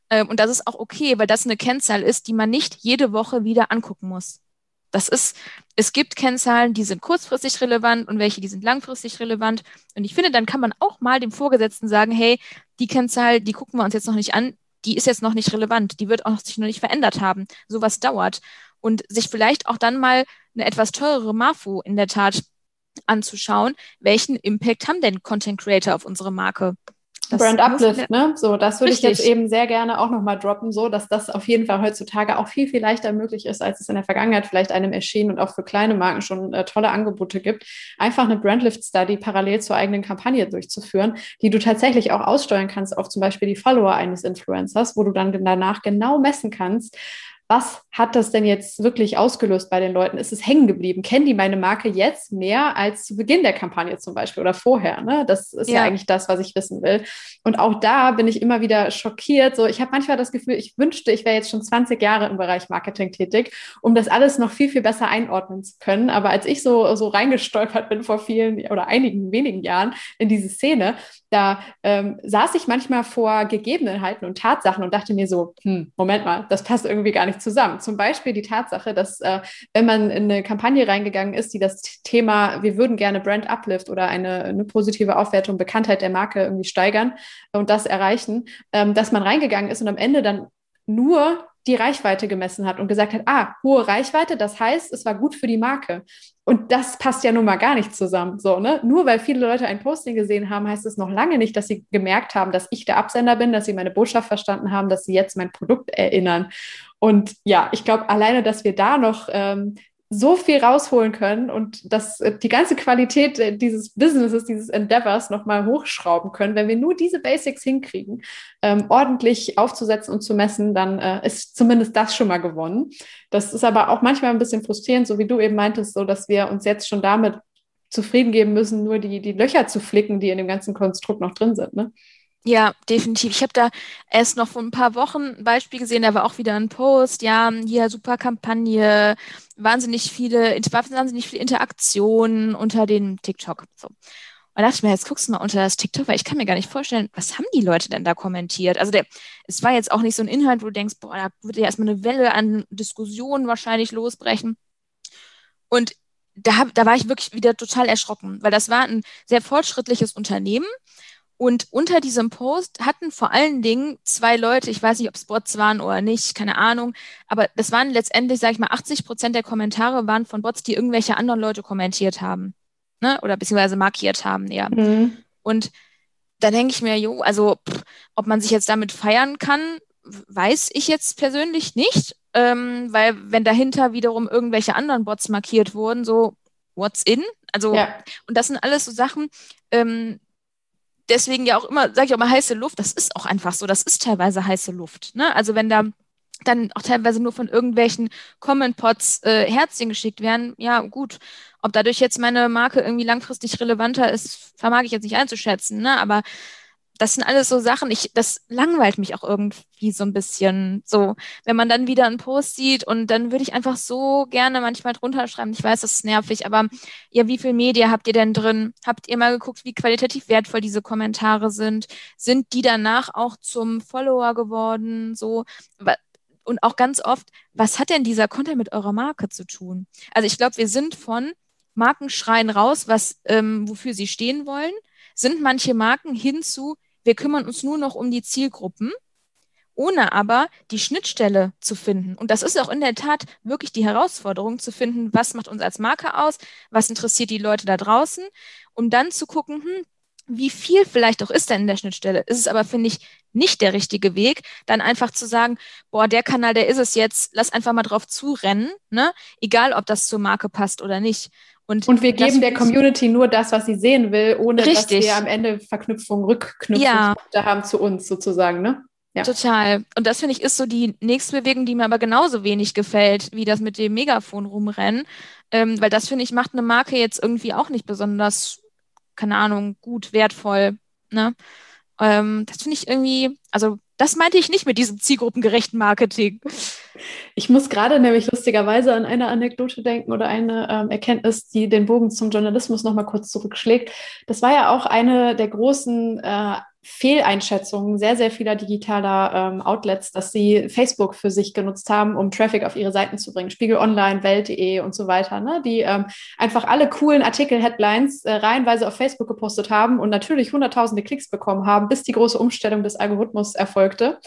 Ähm, und das ist auch okay, weil das eine Kennzahl ist, die man nicht jede Woche wieder angucken muss. Das ist, es gibt Kennzahlen, die sind kurzfristig relevant und welche, die sind langfristig relevant. Und ich finde, dann kann man auch mal dem Vorgesetzten sagen, hey, die Kennzahl, die gucken wir uns jetzt noch nicht an, die ist jetzt noch nicht relevant, die wird auch sich noch nicht verändert haben. Sowas dauert. Und sich vielleicht auch dann mal eine etwas teurere Marfu in der Tat anzuschauen, welchen Impact haben denn Content Creator auf unsere Marke? Das Brand Uplift, ne? So, das würde ich jetzt eben sehr gerne auch nochmal droppen, so dass das auf jeden Fall heutzutage auch viel, viel leichter möglich ist, als es in der Vergangenheit vielleicht einem erschien und auch für kleine Marken schon äh, tolle Angebote gibt, einfach eine Brandlift Study parallel zur eigenen Kampagne durchzuführen, die du tatsächlich auch aussteuern kannst auf zum Beispiel die Follower eines Influencers, wo du dann danach genau messen kannst, was hat das denn jetzt wirklich ausgelöst bei den Leuten? Ist es hängen geblieben? Kennen die meine Marke jetzt mehr als zu Beginn der Kampagne zum Beispiel oder vorher? Ne? Das ist ja. ja eigentlich das, was ich wissen will. Und auch da bin ich immer wieder schockiert. So, ich habe manchmal das Gefühl, ich wünschte, ich wäre jetzt schon 20 Jahre im Bereich Marketing tätig, um das alles noch viel, viel besser einordnen zu können. Aber als ich so, so reingestolpert bin vor vielen oder einigen wenigen Jahren in diese Szene, da ähm, saß ich manchmal vor Gegebenheiten und Tatsachen und dachte mir so, hm, Moment mal, das passt irgendwie gar nicht zusammen. Zum Beispiel die Tatsache, dass äh, wenn man in eine Kampagne reingegangen ist, die das Thema, wir würden gerne Brand Uplift oder eine, eine positive Aufwertung, Bekanntheit der Marke irgendwie steigern und das erreichen, ähm, dass man reingegangen ist und am Ende dann nur die Reichweite gemessen hat und gesagt hat, ah, hohe Reichweite, das heißt, es war gut für die Marke. Und das passt ja nun mal gar nicht zusammen. So, ne? Nur weil viele Leute ein Posting gesehen haben, heißt es noch lange nicht, dass sie gemerkt haben, dass ich der Absender bin, dass sie meine Botschaft verstanden haben, dass sie jetzt mein Produkt erinnern. Und ja, ich glaube, alleine, dass wir da noch ähm, so viel rausholen können und dass äh, die ganze Qualität äh, dieses Businesses, dieses Endeavors nochmal hochschrauben können. Wenn wir nur diese Basics hinkriegen, ähm, ordentlich aufzusetzen und zu messen, dann äh, ist zumindest das schon mal gewonnen. Das ist aber auch manchmal ein bisschen frustrierend, so wie du eben meintest, so dass wir uns jetzt schon damit zufrieden geben müssen, nur die, die Löcher zu flicken, die in dem ganzen Konstrukt noch drin sind. Ne? Ja, definitiv. Ich habe da erst noch vor ein paar Wochen ein Beispiel gesehen, da war auch wieder ein Post, ja, hier super Kampagne, wahnsinnig viele, wahnsinnig viele Interaktionen unter dem TikTok. So. Und da dachte ich mir, jetzt guckst du mal unter das TikTok, weil ich kann mir gar nicht vorstellen, was haben die Leute denn da kommentiert? Also der, es war jetzt auch nicht so ein Inhalt, wo du denkst, boah, da würde ja erstmal eine Welle an Diskussionen wahrscheinlich losbrechen. Und da, da war ich wirklich wieder total erschrocken, weil das war ein sehr fortschrittliches Unternehmen und unter diesem Post hatten vor allen Dingen zwei Leute, ich weiß nicht, ob es Bots waren oder nicht, keine Ahnung, aber das waren letztendlich, sage ich mal, 80 Prozent der Kommentare waren von Bots, die irgendwelche anderen Leute kommentiert haben. Ne? Oder beziehungsweise markiert haben, ja. Mhm. Und da denke ich mir, jo, also pff, ob man sich jetzt damit feiern kann, weiß ich jetzt persönlich nicht, ähm, weil wenn dahinter wiederum irgendwelche anderen Bots markiert wurden, so what's in? Also, ja. und das sind alles so Sachen, ähm, deswegen ja auch immer, sage ich auch mal, heiße Luft, das ist auch einfach so, das ist teilweise heiße Luft. Ne? Also wenn da dann auch teilweise nur von irgendwelchen Comment-Pots äh, Herzchen geschickt werden, ja gut, ob dadurch jetzt meine Marke irgendwie langfristig relevanter ist, vermag ich jetzt nicht einzuschätzen, ne? aber das sind alles so Sachen, ich, das langweilt mich auch irgendwie so ein bisschen. So, wenn man dann wieder einen Post sieht und dann würde ich einfach so gerne manchmal drunter schreiben. Ich weiß, das ist nervig, aber ja, wie viel Media habt ihr denn drin? Habt ihr mal geguckt, wie qualitativ wertvoll diese Kommentare sind? Sind die danach auch zum Follower geworden? So, und auch ganz oft, was hat denn dieser Content mit eurer Marke zu tun? Also ich glaube, wir sind von Markenschreien raus, was, ähm, wofür sie stehen wollen, sind manche Marken hinzu, wir kümmern uns nur noch um die Zielgruppen, ohne aber die Schnittstelle zu finden. Und das ist auch in der Tat wirklich die Herausforderung zu finden, was macht uns als Marke aus, was interessiert die Leute da draußen, um dann zu gucken, hm, wie viel vielleicht auch ist denn in der Schnittstelle. Ist es aber, finde ich, nicht der richtige Weg, dann einfach zu sagen, boah, der Kanal, der ist es jetzt, lass einfach mal drauf zurennen, ne? egal ob das zur Marke passt oder nicht. Und, und wir geben der Community nur das, was sie sehen will, ohne richtig. dass wir am Ende Verknüpfung, Rückknüpfungspunkte ja. haben zu uns sozusagen, ne? Ja. Total. Und das finde ich ist so die nächste Bewegung, die mir aber genauso wenig gefällt, wie das mit dem Megafon rumrennen. Ähm, weil das finde ich macht eine Marke jetzt irgendwie auch nicht besonders, keine Ahnung, gut, wertvoll. Ne? Ähm, das finde ich irgendwie, also das meinte ich nicht mit diesem zielgruppengerechten Marketing. Ich muss gerade nämlich lustigerweise an eine Anekdote denken oder eine ähm, Erkenntnis, die den Bogen zum Journalismus nochmal kurz zurückschlägt. Das war ja auch eine der großen äh, Fehleinschätzungen sehr, sehr vieler digitaler ähm, Outlets, dass sie Facebook für sich genutzt haben, um Traffic auf ihre Seiten zu bringen. Spiegel Online, Welt.de und so weiter, ne? die ähm, einfach alle coolen Artikel-Headlines äh, reihenweise auf Facebook gepostet haben und natürlich hunderttausende Klicks bekommen haben, bis die große Umstellung des Algorithmus erfolgte.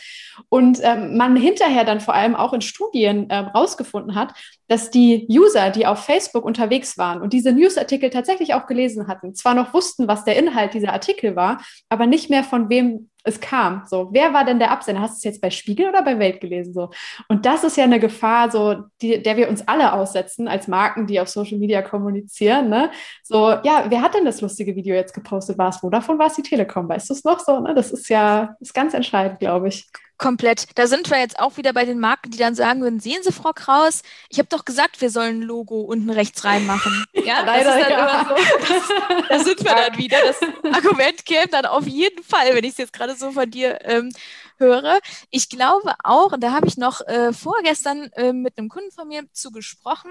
Und ähm, man hinterher dann vor allem auch in Studien ähm, rausgefunden hat, dass die User, die auf Facebook unterwegs waren und diese Newsartikel tatsächlich auch gelesen hatten, zwar noch wussten, was der Inhalt dieser Artikel war, aber nicht mehr von wem es kam. So, wer war denn der Absender? Hast du es jetzt bei Spiegel oder bei Welt gelesen? So, und das ist ja eine Gefahr, so die, der wir uns alle aussetzen als Marken, die auf Social Media kommunizieren. Ne? So, ja, wer hat denn das lustige Video jetzt gepostet? War es Vodafone? War es die Telekom? Weißt du es noch so? Ne? Das ist ja ist ganz entscheidend, glaube ich. Komplett. Da sind wir jetzt auch wieder bei den Marken, die dann sagen würden, sehen Sie, Frau Kraus, ich habe doch gesagt, wir sollen ein Logo unten rechts reinmachen. Ja, leider, ja. So, da sind wir dann wieder. Das Argument käme dann auf jeden Fall, wenn ich es jetzt gerade so von dir ähm, höre. Ich glaube auch, und da habe ich noch äh, vorgestern äh, mit einem Kunden von mir zu gesprochen,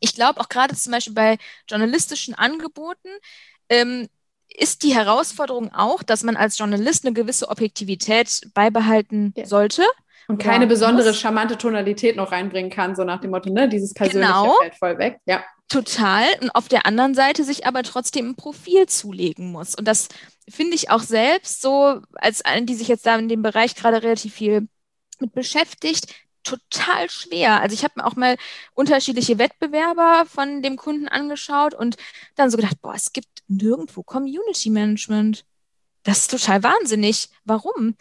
ich glaube auch gerade zum Beispiel bei journalistischen Angeboten, ähm, ist die Herausforderung auch, dass man als Journalist eine gewisse Objektivität beibehalten ja. sollte. Und keine ja, besondere muss. charmante Tonalität noch reinbringen kann, so nach dem Motto, ne, dieses persönliche genau. fällt voll weg. Ja. Total. Und auf der anderen Seite sich aber trotzdem ein Profil zulegen muss. Und das finde ich auch selbst so, als eine, die sich jetzt da in dem Bereich gerade relativ viel mit beschäftigt, total schwer. Also ich habe mir auch mal unterschiedliche Wettbewerber von dem Kunden angeschaut und dann so gedacht, boah, es gibt nirgendwo Community Management. Das ist total wahnsinnig. Warum?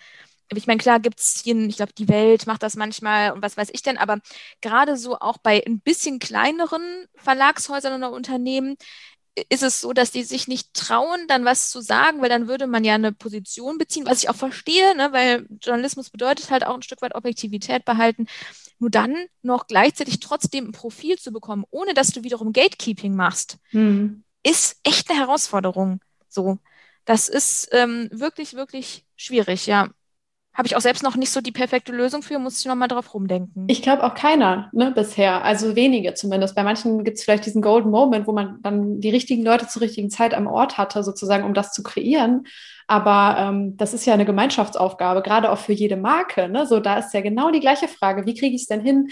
Ich meine, klar gibt es hier, ich glaube, die Welt macht das manchmal und was weiß ich denn, aber gerade so auch bei ein bisschen kleineren Verlagshäusern oder Unternehmen ist es so, dass die sich nicht trauen, dann was zu sagen, weil dann würde man ja eine Position beziehen, was ich auch verstehe, ne, weil Journalismus bedeutet halt auch ein Stück weit Objektivität behalten. Nur dann noch gleichzeitig trotzdem ein Profil zu bekommen, ohne dass du wiederum Gatekeeping machst, hm. ist echt eine Herausforderung. So, das ist ähm, wirklich, wirklich schwierig, ja habe ich auch selbst noch nicht so die perfekte Lösung für, muss ich noch mal drauf rumdenken. Ich glaube auch keiner ne, bisher, also wenige zumindest. Bei manchen gibt es vielleicht diesen Golden Moment, wo man dann die richtigen Leute zur richtigen Zeit am Ort hatte, sozusagen, um das zu kreieren. Aber ähm, das ist ja eine Gemeinschaftsaufgabe, gerade auch für jede Marke. Ne? So, da ist ja genau die gleiche Frage. Wie kriege ich es denn hin,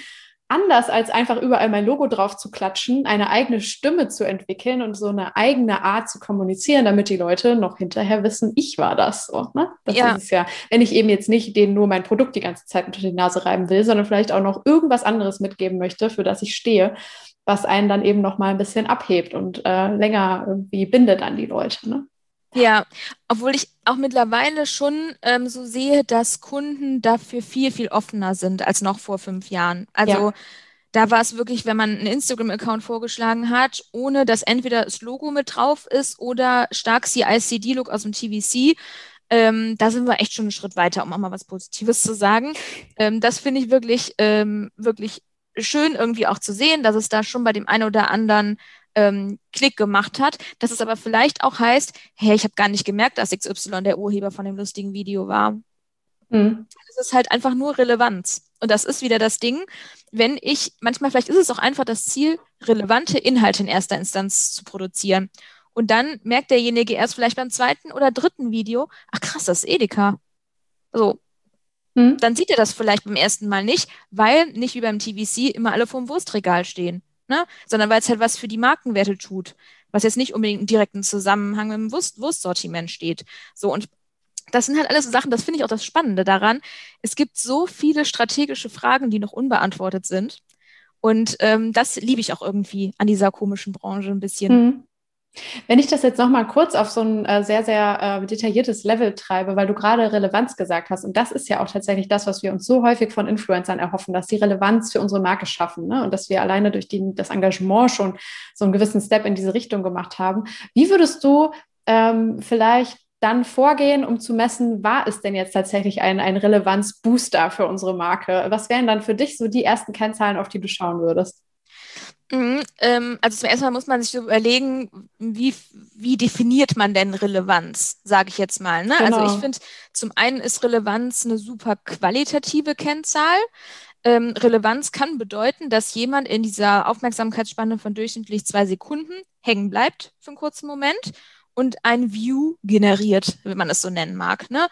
anders als einfach überall mein Logo drauf zu klatschen, eine eigene Stimme zu entwickeln und so eine eigene Art zu kommunizieren, damit die Leute noch hinterher wissen, ich war das. So, ne? Das ja. ist es ja. Wenn ich eben jetzt nicht denen nur mein Produkt die ganze Zeit unter die Nase reiben will, sondern vielleicht auch noch irgendwas anderes mitgeben möchte, für das ich stehe, was einen dann eben noch mal ein bisschen abhebt und äh, länger irgendwie bindet an die Leute. Ne? Ja, obwohl ich auch mittlerweile schon ähm, so sehe, dass Kunden dafür viel, viel offener sind als noch vor fünf Jahren. Also ja. da war es wirklich, wenn man einen Instagram-Account vorgeschlagen hat, ohne dass entweder das Logo mit drauf ist oder stark CICD-Look aus dem TVC, ähm, da sind wir echt schon einen Schritt weiter, um auch mal was Positives zu sagen. Ähm, das finde ich wirklich, ähm, wirklich schön irgendwie auch zu sehen, dass es da schon bei dem einen oder anderen ähm, Klick gemacht hat, dass es aber vielleicht auch heißt, hey, ich habe gar nicht gemerkt, dass XY der Urheber von dem lustigen Video war. Mhm. Das ist halt einfach nur Relevanz. Und das ist wieder das Ding, wenn ich, manchmal vielleicht ist es auch einfach das Ziel, relevante Inhalte in erster Instanz zu produzieren. Und dann merkt derjenige erst vielleicht beim zweiten oder dritten Video, ach krass, das ist Edeka. So. Mhm. Dann sieht er das vielleicht beim ersten Mal nicht, weil nicht wie beim TVC immer alle vorm Wurstregal stehen ne? sondern weil es halt was für die Markenwerte tut, was jetzt nicht unbedingt im direkten Zusammenhang mit dem Wurst Wurstsortiment steht. So und das sind halt alles so Sachen, das finde ich auch das Spannende daran. Es gibt so viele strategische Fragen, die noch unbeantwortet sind. Und ähm, das liebe ich auch irgendwie an dieser komischen Branche ein bisschen. Mhm. Wenn ich das jetzt nochmal kurz auf so ein äh, sehr, sehr äh, detailliertes Level treibe, weil du gerade Relevanz gesagt hast, und das ist ja auch tatsächlich das, was wir uns so häufig von Influencern erhoffen, dass sie Relevanz für unsere Marke schaffen ne? und dass wir alleine durch die, das Engagement schon so einen gewissen Step in diese Richtung gemacht haben. Wie würdest du ähm, vielleicht dann vorgehen, um zu messen, war es denn jetzt tatsächlich ein, ein Relevanzbooster für unsere Marke? Was wären dann für dich so die ersten Kennzahlen, auf die du schauen würdest? Mhm, ähm, also zum ersten Mal muss man sich so überlegen, wie, wie definiert man denn Relevanz, sage ich jetzt mal. Ne? Genau. Also ich finde, zum einen ist Relevanz eine super qualitative Kennzahl. Ähm, Relevanz kann bedeuten, dass jemand in dieser Aufmerksamkeitsspanne von durchschnittlich zwei Sekunden hängen bleibt für einen kurzen Moment und ein View generiert, wenn man es so nennen mag. Ne?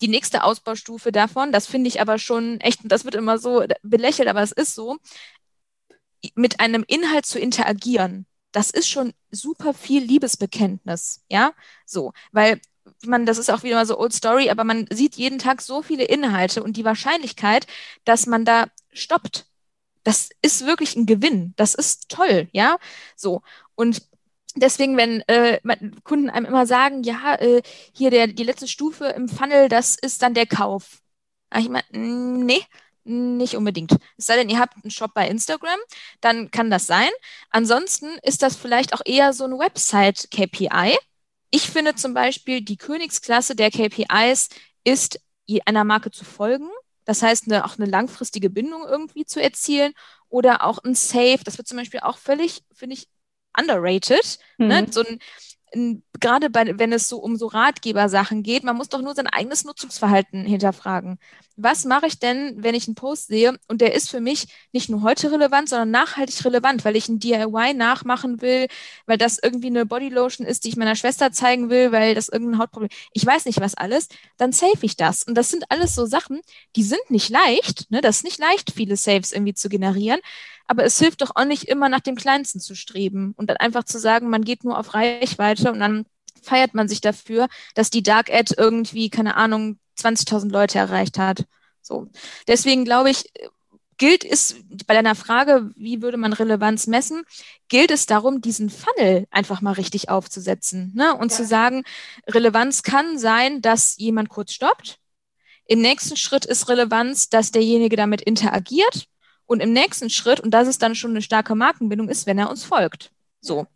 Die nächste Ausbaustufe davon, das finde ich aber schon echt, das wird immer so belächelt, aber es ist so, mit einem Inhalt zu interagieren, das ist schon super viel Liebesbekenntnis, ja, so, weil man, das ist auch wieder mal so Old Story, aber man sieht jeden Tag so viele Inhalte und die Wahrscheinlichkeit, dass man da stoppt, das ist wirklich ein Gewinn. Das ist toll, ja, so und Deswegen, wenn äh, Kunden einem immer sagen, ja, äh, hier der, die letzte Stufe im Funnel, das ist dann der Kauf. ich meine, nee, nicht unbedingt. Es sei denn, ihr habt einen Shop bei Instagram, dann kann das sein. Ansonsten ist das vielleicht auch eher so ein Website-KPI. Ich finde zum Beispiel, die Königsklasse der KPIs ist, einer Marke zu folgen. Das heißt, eine, auch eine langfristige Bindung irgendwie zu erzielen oder auch ein Safe. Das wird zum Beispiel auch völlig, finde ich, underrated. Ne? Mhm. Ne? So ein gerade bei, wenn es so um so Ratgebersachen geht, man muss doch nur sein eigenes Nutzungsverhalten hinterfragen. Was mache ich denn, wenn ich einen Post sehe und der ist für mich nicht nur heute relevant, sondern nachhaltig relevant, weil ich ein DIY nachmachen will, weil das irgendwie eine Bodylotion ist, die ich meiner Schwester zeigen will, weil das irgendein Hautproblem, ich weiß nicht was alles, dann save ich das. Und das sind alles so Sachen, die sind nicht leicht, ne? das ist nicht leicht, viele Saves irgendwie zu generieren, aber es hilft doch auch nicht immer nach dem Kleinsten zu streben und dann einfach zu sagen, man geht nur auf Reichweite und dann feiert man sich dafür, dass die Dark Ad irgendwie, keine Ahnung, 20.000 Leute erreicht hat. So. Deswegen glaube ich, gilt es bei deiner Frage, wie würde man Relevanz messen, gilt es darum, diesen Funnel einfach mal richtig aufzusetzen ne? und ja. zu sagen, Relevanz kann sein, dass jemand kurz stoppt. Im nächsten Schritt ist Relevanz, dass derjenige damit interagiert. Und im nächsten Schritt, und das ist dann schon eine starke Markenbindung, ist, wenn er uns folgt. So.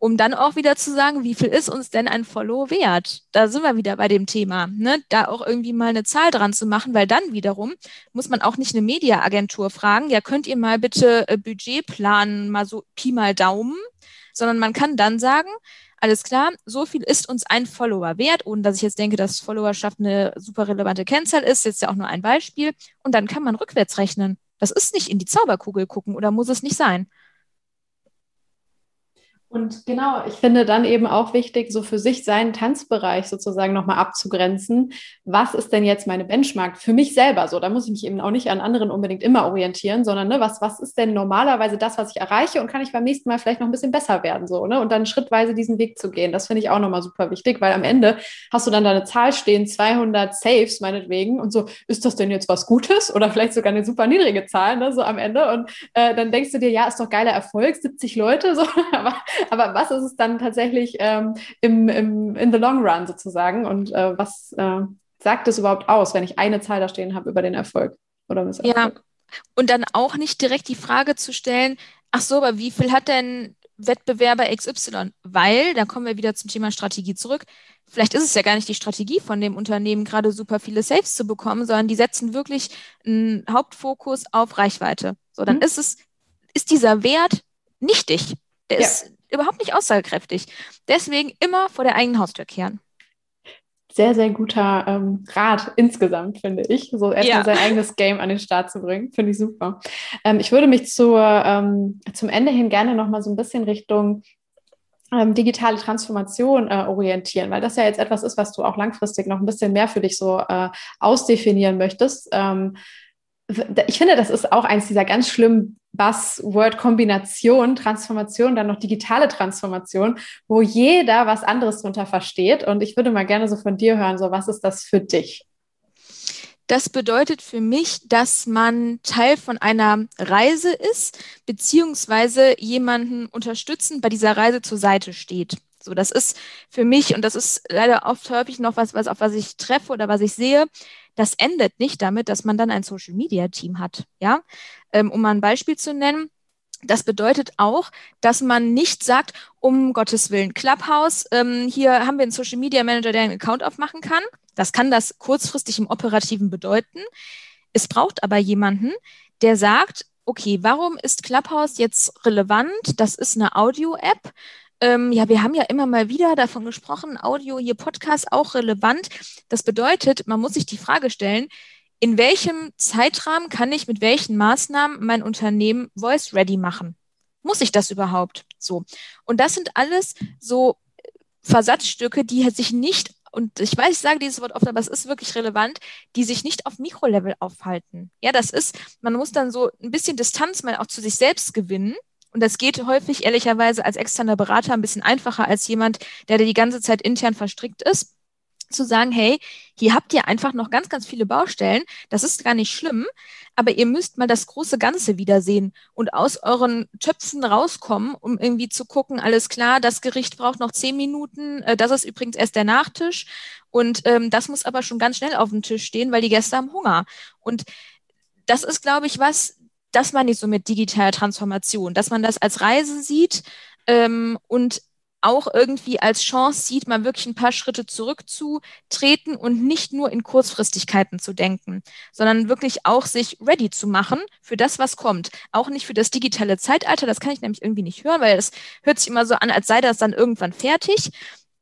Um dann auch wieder zu sagen, wie viel ist uns denn ein Follow wert? Da sind wir wieder bei dem Thema, ne? da auch irgendwie mal eine Zahl dran zu machen, weil dann wiederum muss man auch nicht eine Mediaagentur fragen, ja, könnt ihr mal bitte äh, Budget planen, mal so Pi mal Daumen, sondern man kann dann sagen, alles klar, so viel ist uns ein Follower wert, ohne dass ich jetzt denke, dass Followerschaft eine super relevante Kennzahl ist, jetzt ja auch nur ein Beispiel. Und dann kann man rückwärts rechnen. Das ist nicht in die Zauberkugel gucken oder muss es nicht sein? Und genau, ich finde dann eben auch wichtig, so für sich seinen Tanzbereich sozusagen nochmal abzugrenzen. Was ist denn jetzt meine Benchmark für mich selber? So, da muss ich mich eben auch nicht an anderen unbedingt immer orientieren, sondern ne, was, was ist denn normalerweise das, was ich erreiche und kann ich beim nächsten Mal vielleicht noch ein bisschen besser werden? So, ne? Und dann schrittweise diesen Weg zu gehen. Das finde ich auch nochmal super wichtig, weil am Ende hast du dann deine Zahl stehen, 200 Saves meinetwegen und so, ist das denn jetzt was Gutes? Oder vielleicht sogar eine super niedrige Zahl, ne, so am Ende. Und äh, dann denkst du dir, ja, ist doch geiler Erfolg, 70 Leute, so, aber aber was ist es dann tatsächlich ähm, im, im, in the long run sozusagen? Und äh, was äh, sagt es überhaupt aus, wenn ich eine Zahl da stehen habe über den Erfolg oder Misserfolg? Ja, und dann auch nicht direkt die Frage zu stellen, ach so, aber wie viel hat denn Wettbewerber XY? Weil, da kommen wir wieder zum Thema Strategie zurück. Vielleicht ist es ja gar nicht die Strategie von dem Unternehmen, gerade super viele Saves zu bekommen, sondern die setzen wirklich einen Hauptfokus auf Reichweite. So, dann mhm. ist es, ist dieser Wert nichtig. Der ja. ist überhaupt nicht aussagekräftig. Deswegen immer vor der eigenen Haustür kehren. Sehr, sehr guter ähm, Rat insgesamt, finde ich. So erstmal ja. sein eigenes Game an den Start zu bringen. Finde ich super. Ähm, ich würde mich zur, ähm, zum Ende hin gerne noch mal so ein bisschen Richtung ähm, digitale Transformation äh, orientieren, weil das ja jetzt etwas ist, was du auch langfristig noch ein bisschen mehr für dich so äh, ausdefinieren möchtest. Ähm, ich finde, das ist auch eins dieser ganz schlimmen Buzzword-Kombination, Transformation, dann noch digitale Transformation, wo jeder was anderes drunter versteht. Und ich würde mal gerne so von dir hören, so was ist das für dich? Das bedeutet für mich, dass man Teil von einer Reise ist, beziehungsweise jemanden unterstützend bei dieser Reise zur Seite steht. So, das ist für mich, und das ist leider oft häufig noch was, was auf was ich treffe oder was ich sehe, das endet nicht damit, dass man dann ein Social Media Team hat. Ja, ähm, um mal ein Beispiel zu nennen. Das bedeutet auch, dass man nicht sagt, um Gottes Willen, Clubhouse, ähm, hier haben wir einen Social Media Manager, der einen Account aufmachen kann. Das kann das kurzfristig im Operativen bedeuten. Es braucht aber jemanden, der sagt, okay, warum ist Clubhouse jetzt relevant? Das ist eine Audio-App. Ähm, ja, wir haben ja immer mal wieder davon gesprochen, Audio, hier Podcast auch relevant. Das bedeutet, man muss sich die Frage stellen, in welchem Zeitrahmen kann ich mit welchen Maßnahmen mein Unternehmen voice ready machen? Muss ich das überhaupt? So. Und das sind alles so Versatzstücke, die sich nicht, und ich weiß, ich sage dieses Wort oft, aber es ist wirklich relevant, die sich nicht auf Mikrolevel aufhalten. Ja, das ist, man muss dann so ein bisschen Distanz mal auch zu sich selbst gewinnen. Und das geht häufig ehrlicherweise als externer Berater ein bisschen einfacher als jemand, der die ganze Zeit intern verstrickt ist zu sagen, hey, hier habt ihr einfach noch ganz, ganz viele Baustellen. Das ist gar nicht schlimm, aber ihr müsst mal das große Ganze wiedersehen und aus euren Töpfen rauskommen, um irgendwie zu gucken, alles klar, das Gericht braucht noch zehn Minuten, äh, das ist übrigens erst der Nachtisch und ähm, das muss aber schon ganz schnell auf dem Tisch stehen, weil die Gäste haben Hunger. Und das ist, glaube ich, was, das meine ich so mit digitaler Transformation, dass man das als Reise sieht ähm, und auch irgendwie als Chance sieht, mal wirklich ein paar Schritte zurückzutreten und nicht nur in Kurzfristigkeiten zu denken, sondern wirklich auch sich ready zu machen für das, was kommt. Auch nicht für das digitale Zeitalter, das kann ich nämlich irgendwie nicht hören, weil es hört sich immer so an, als sei das dann irgendwann fertig,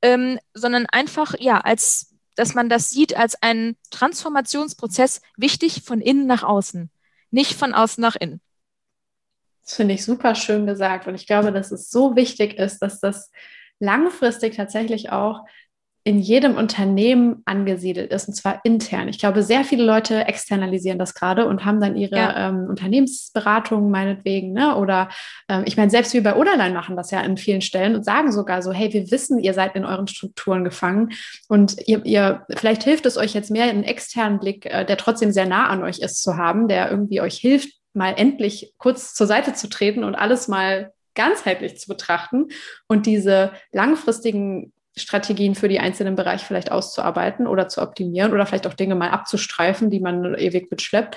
ähm, sondern einfach, ja, als dass man das sieht als einen Transformationsprozess wichtig von innen nach außen, nicht von außen nach innen. Das finde ich super schön gesagt. Und ich glaube, dass es so wichtig ist, dass das langfristig tatsächlich auch in jedem Unternehmen angesiedelt ist, und zwar intern. Ich glaube, sehr viele Leute externalisieren das gerade und haben dann ihre ja. ähm, Unternehmensberatung meinetwegen, ne? Oder ähm, ich meine, selbst wir bei Oderlein machen das ja in vielen Stellen und sagen sogar so, hey, wir wissen, ihr seid in euren Strukturen gefangen und ihr, ihr vielleicht hilft es euch jetzt mehr, einen externen Blick, äh, der trotzdem sehr nah an euch ist, zu haben, der irgendwie euch hilft, mal endlich kurz zur Seite zu treten und alles mal ganzheitlich zu betrachten und diese langfristigen Strategien für die einzelnen Bereiche vielleicht auszuarbeiten oder zu optimieren oder vielleicht auch Dinge mal abzustreifen, die man ewig mitschleppt.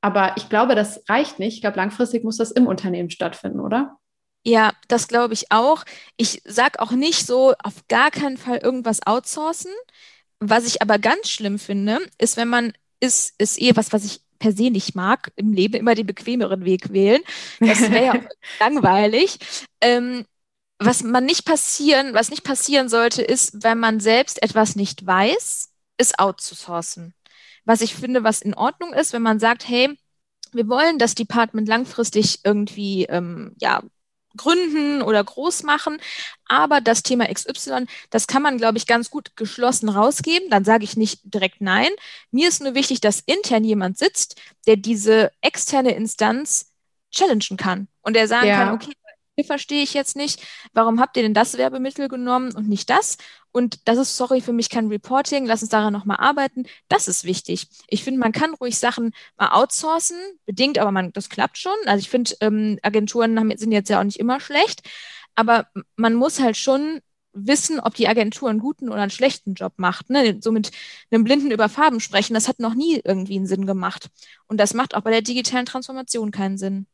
Aber ich glaube, das reicht nicht. Ich glaube, langfristig muss das im Unternehmen stattfinden, oder? Ja, das glaube ich auch. Ich sage auch nicht so, auf gar keinen Fall irgendwas outsourcen. Was ich aber ganz schlimm finde, ist, wenn man ist, ist eh was, was ich per se nicht mag, im Leben immer den bequemeren Weg wählen. Das wäre ja langweilig. Ähm, was man nicht passieren, was nicht passieren sollte, ist, wenn man selbst etwas nicht weiß, ist outzusourcen. Was ich finde, was in Ordnung ist, wenn man sagt, hey, wir wollen das Department langfristig irgendwie ähm, ja, gründen oder groß machen. Aber das Thema XY, das kann man, glaube ich, ganz gut geschlossen rausgeben. Dann sage ich nicht direkt nein. Mir ist nur wichtig, dass intern jemand sitzt, der diese externe Instanz challengen kann und der sagen ja. kann, okay, verstehe ich jetzt nicht. Warum habt ihr denn das Werbemittel genommen und nicht das? Und das ist, sorry, für mich kein Reporting. Lass uns daran nochmal arbeiten. Das ist wichtig. Ich finde, man kann ruhig Sachen mal outsourcen, bedingt, aber man, das klappt schon. Also ich finde, ähm, Agenturen haben, sind jetzt ja auch nicht immer schlecht. Aber man muss halt schon wissen, ob die Agentur einen guten oder einen schlechten Job macht. Ne? So mit einem Blinden über Farben sprechen, das hat noch nie irgendwie einen Sinn gemacht. Und das macht auch bei der digitalen Transformation keinen Sinn.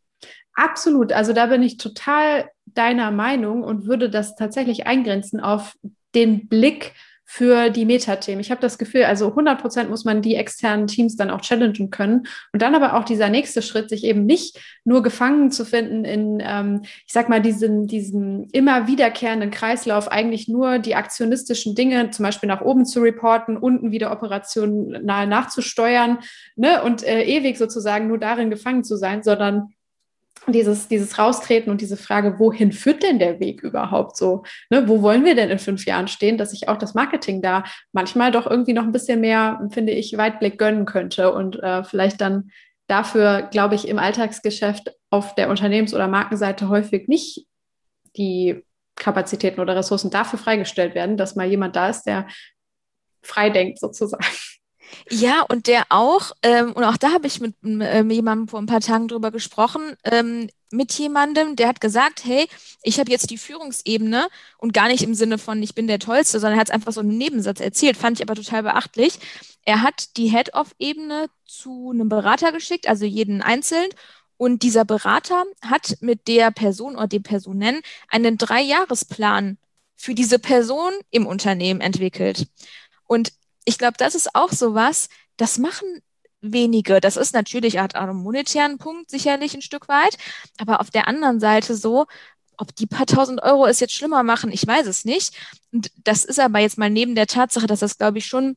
Absolut. Also da bin ich total deiner Meinung und würde das tatsächlich eingrenzen auf den Blick für die Metathemen. Ich habe das Gefühl, also 100 Prozent muss man die externen Teams dann auch challengen können und dann aber auch dieser nächste Schritt, sich eben nicht nur gefangen zu finden in, ähm, ich sag mal, diesen, diesen immer wiederkehrenden Kreislauf, eigentlich nur die aktionistischen Dinge zum Beispiel nach oben zu reporten, unten wieder operational nachzusteuern ne, und äh, ewig sozusagen nur darin gefangen zu sein, sondern dieses, dieses Raustreten und diese Frage, wohin führt denn der Weg überhaupt so? Ne, wo wollen wir denn in fünf Jahren stehen, dass sich auch das Marketing da manchmal doch irgendwie noch ein bisschen mehr, finde ich, Weitblick gönnen könnte und äh, vielleicht dann dafür, glaube ich, im Alltagsgeschäft auf der Unternehmens- oder Markenseite häufig nicht die Kapazitäten oder Ressourcen dafür freigestellt werden, dass mal jemand da ist, der frei denkt sozusagen. Ja, und der auch, ähm, und auch da habe ich mit ähm, jemandem vor ein paar Tagen drüber gesprochen, ähm, mit jemandem, der hat gesagt, hey, ich habe jetzt die Führungsebene und gar nicht im Sinne von, ich bin der Tollste, sondern er hat es einfach so einen Nebensatz erzählt, fand ich aber total beachtlich. Er hat die Head-Off-Ebene zu einem Berater geschickt, also jeden einzeln, Und dieser Berater hat mit der Person oder dem Personen einen Dreijahresplan für diese Person im Unternehmen entwickelt. Und ich glaube, das ist auch so was, das machen wenige. Das ist natürlich hat einen monetären Punkt sicherlich ein Stück weit, aber auf der anderen Seite so, ob die paar tausend Euro es jetzt schlimmer machen, ich weiß es nicht. Und das ist aber jetzt mal neben der Tatsache, dass das, glaube ich, schon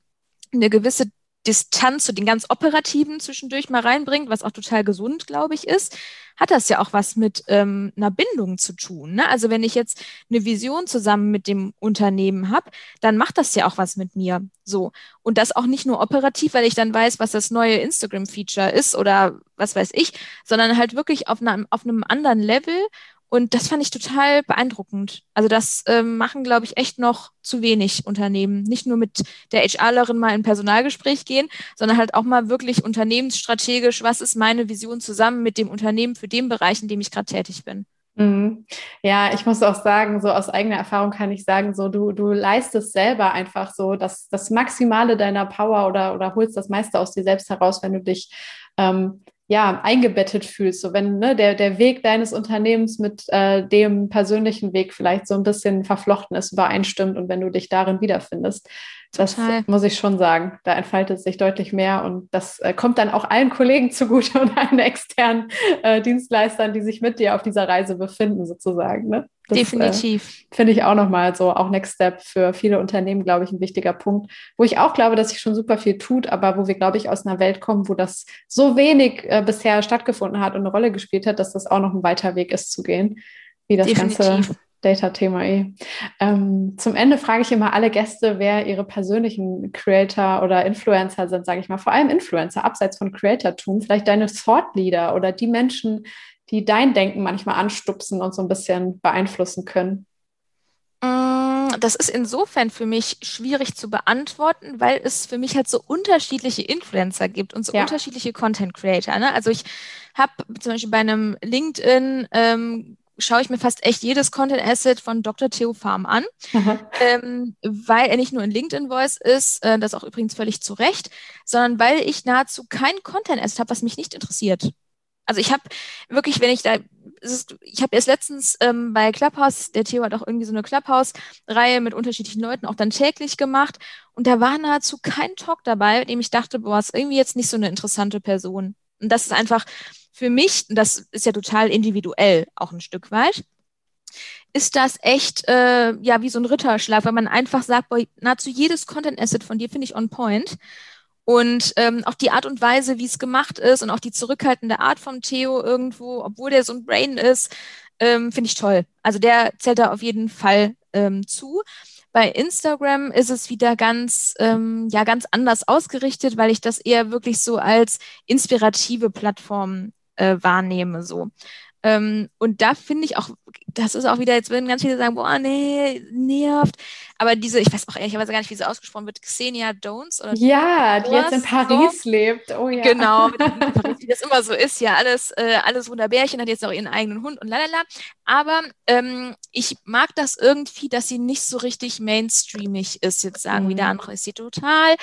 eine gewisse Distanz zu den ganz operativen zwischendurch mal reinbringt, was auch total gesund, glaube ich, ist, hat das ja auch was mit ähm, einer Bindung zu tun. Ne? Also wenn ich jetzt eine Vision zusammen mit dem Unternehmen habe, dann macht das ja auch was mit mir. So. Und das auch nicht nur operativ, weil ich dann weiß, was das neue Instagram-Feature ist oder was weiß ich, sondern halt wirklich auf, einer, auf einem anderen Level und das fand ich total beeindruckend. Also das ähm, machen, glaube ich, echt noch zu wenig Unternehmen. Nicht nur mit der HRlerin mal in Personalgespräch gehen, sondern halt auch mal wirklich unternehmensstrategisch, was ist meine Vision zusammen mit dem Unternehmen für den Bereich, in dem ich gerade tätig bin. Mhm. Ja, ich muss auch sagen, so aus eigener Erfahrung kann ich sagen, so du, du leistest selber einfach so das, das Maximale deiner Power oder, oder holst das meiste aus dir selbst heraus, wenn du dich ähm, ja, eingebettet fühlst. So wenn ne, der, der Weg deines Unternehmens mit äh, dem persönlichen Weg vielleicht so ein bisschen verflochten ist, übereinstimmt und wenn du dich darin wiederfindest. Das muss ich schon sagen. Da entfaltet sich deutlich mehr und das äh, kommt dann auch allen Kollegen zugute und allen externen äh, Dienstleistern, die sich mit dir auf dieser Reise befinden, sozusagen. Ne? Das, Definitiv. Äh, Finde ich auch nochmal so, auch Next Step für viele Unternehmen, glaube ich, ein wichtiger Punkt, wo ich auch glaube, dass sich schon super viel tut, aber wo wir, glaube ich, aus einer Welt kommen, wo das so wenig äh, bisher stattgefunden hat und eine Rolle gespielt hat, dass das auch noch ein weiter Weg ist zu gehen, wie das Definitiv. Ganze Data-Thema eh. Ähm, zum Ende frage ich immer alle Gäste, wer ihre persönlichen Creator oder Influencer sind, sage ich mal. Vor allem Influencer, abseits von Creatortum. Vielleicht deine Thought-Leader oder die Menschen, die dein Denken manchmal anstupsen und so ein bisschen beeinflussen können. Mm, das ist insofern für mich schwierig zu beantworten, weil es für mich halt so unterschiedliche Influencer gibt und so ja. unterschiedliche Content Creator. Ne? Also ich habe zum Beispiel bei einem LinkedIn ähm, schaue ich mir fast echt jedes Content Asset von Dr. Theo Farm an, ähm, weil er nicht nur in LinkedIn Voice ist, äh, das auch übrigens völlig zu Recht, sondern weil ich nahezu kein Content Asset habe, was mich nicht interessiert. Also ich habe wirklich, wenn ich da, ist, ich habe erst letztens ähm, bei Clubhouse, der Theo hat auch irgendwie so eine Clubhouse-Reihe mit unterschiedlichen Leuten auch dann täglich gemacht und da war nahezu kein Talk dabei, dem ich dachte, boah, ist irgendwie jetzt nicht so eine interessante Person. Und das ist einfach für mich, das ist ja total individuell auch ein Stück weit, ist das echt äh, ja wie so ein Ritterschlag, weil man einfach sagt, boah, nahezu jedes Content Asset von dir finde ich on point. Und ähm, auch die Art und Weise, wie es gemacht ist und auch die zurückhaltende Art von Theo irgendwo, obwohl der so ein Brain ist, ähm, finde ich toll. Also der zählt da auf jeden Fall ähm, zu. Bei Instagram ist es wieder ganz, ähm, ja, ganz anders ausgerichtet, weil ich das eher wirklich so als inspirative Plattform äh, wahrnehme. So. Ähm, und da finde ich auch, das ist auch wieder, jetzt würden ganz viele sagen, boah, nee, nervt. Aber diese, ich weiß auch ehrlicherweise gar nicht, wie sie ausgesprochen wird, Xenia Jones oder Ja, die jetzt in Paris so. lebt. Oh ja. Genau, wie das immer so ist, ja, alles, äh, alles Wunderbärchen, hat jetzt auch ihren eigenen Hund und lalala. Aber ähm, ich mag das irgendwie, dass sie nicht so richtig mainstreamig ist. Jetzt sagen mhm. wieder andere, ist sie total.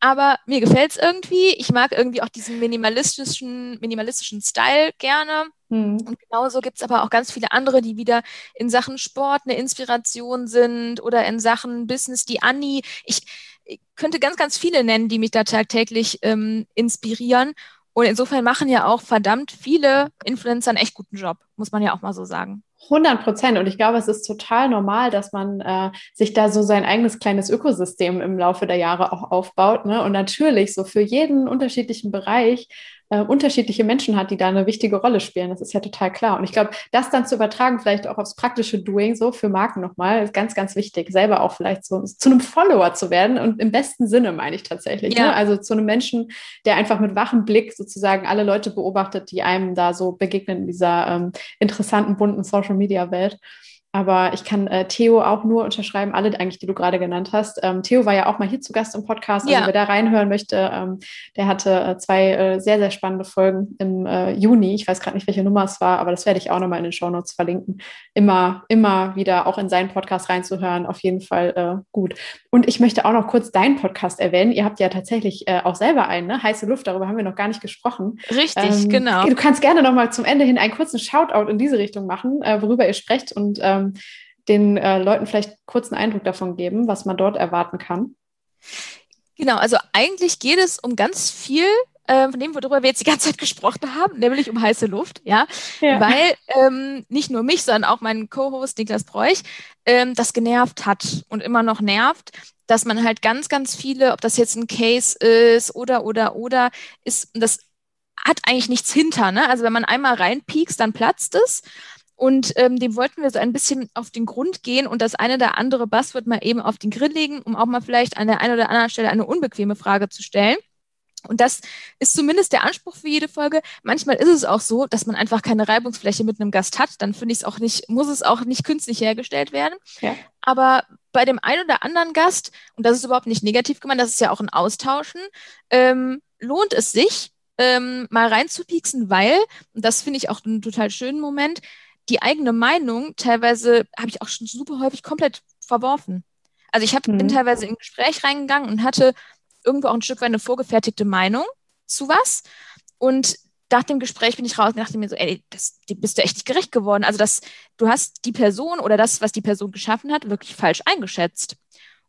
Aber mir gefällt es irgendwie. Ich mag irgendwie auch diesen minimalistischen, minimalistischen Style gerne. Mhm. Und genauso gibt es aber auch ganz viele andere, die wieder in Sachen Sport eine Inspiration sind oder in Sachen Business. Die Anni, ich, ich könnte ganz, ganz viele nennen, die mich da tagtäglich ähm, inspirieren. Und insofern machen ja auch verdammt viele Influencer einen echt guten Job, muss man ja auch mal so sagen. 100 Prozent. Und ich glaube, es ist total normal, dass man äh, sich da so sein eigenes kleines Ökosystem im Laufe der Jahre auch aufbaut. Ne? Und natürlich so für jeden unterschiedlichen Bereich äh, unterschiedliche Menschen hat, die da eine wichtige Rolle spielen. Das ist ja total klar. Und ich glaube, das dann zu übertragen, vielleicht auch aufs praktische Doing, so für Marken nochmal, ist ganz, ganz wichtig, selber auch vielleicht so zu einem Follower zu werden. Und im besten Sinne meine ich tatsächlich. Ne? Ja. Ne? Also zu einem Menschen, der einfach mit wachem Blick sozusagen alle Leute beobachtet, die einem da so begegnen in dieser ähm, interessanten, bunten Social Media Welt. Aber ich kann äh, Theo auch nur unterschreiben, alle eigentlich, die du gerade genannt hast. Ähm, Theo war ja auch mal hier zu Gast im Podcast. Also ja. wer da reinhören möchte, ähm, der hatte äh, zwei äh, sehr, sehr spannende Folgen im äh, Juni. Ich weiß gerade nicht, welche Nummer es war, aber das werde ich auch nochmal in den Shownotes verlinken. Immer, immer wieder auch in seinen Podcast reinzuhören. Auf jeden Fall äh, gut. Und ich möchte auch noch kurz deinen Podcast erwähnen. Ihr habt ja tatsächlich äh, auch selber einen, ne? Heiße Luft, darüber haben wir noch gar nicht gesprochen. Richtig, ähm, genau. Du kannst gerne nochmal zum Ende hin einen kurzen Shoutout in diese Richtung machen, worüber ihr sprecht und ähm, den äh, Leuten vielleicht kurzen Eindruck davon geben, was man dort erwarten kann. Genau, also eigentlich geht es um ganz viel äh, von dem, worüber wir jetzt die ganze Zeit gesprochen haben, nämlich um heiße Luft, ja, ja. weil ähm, nicht nur mich, sondern auch meinen Co-Host Niklas Bräuch ähm, das genervt hat und immer noch nervt, dass man halt ganz, ganz viele, ob das jetzt ein Case ist oder, oder, oder, ist, das hat eigentlich nichts hinter, ne? Also wenn man einmal reinpiekst, dann platzt es. Und ähm, dem wollten wir so ein bisschen auf den Grund gehen und das eine oder andere Buzzword mal eben auf den Grill legen, um auch mal vielleicht an der einen oder anderen Stelle eine unbequeme Frage zu stellen. Und das ist zumindest der Anspruch für jede Folge. Manchmal ist es auch so, dass man einfach keine Reibungsfläche mit einem Gast hat. Dann finde ich es auch nicht, muss es auch nicht künstlich hergestellt werden. Ja. Aber bei dem einen oder anderen Gast, und das ist überhaupt nicht negativ gemeint, das ist ja auch ein Austauschen, ähm, lohnt es sich, ähm, mal reinzupieksen, weil, und das finde ich auch einen total schönen Moment, die eigene Meinung teilweise habe ich auch schon super häufig komplett verworfen. Also ich hab, mhm. bin teilweise in ein Gespräch reingegangen und hatte irgendwo auch ein Stück weit eine vorgefertigte Meinung zu was. Und nach dem Gespräch bin ich raus und dachte mir so, ey, das, die bist du echt nicht gerecht geworden. Also das, du hast die Person oder das, was die Person geschaffen hat, wirklich falsch eingeschätzt.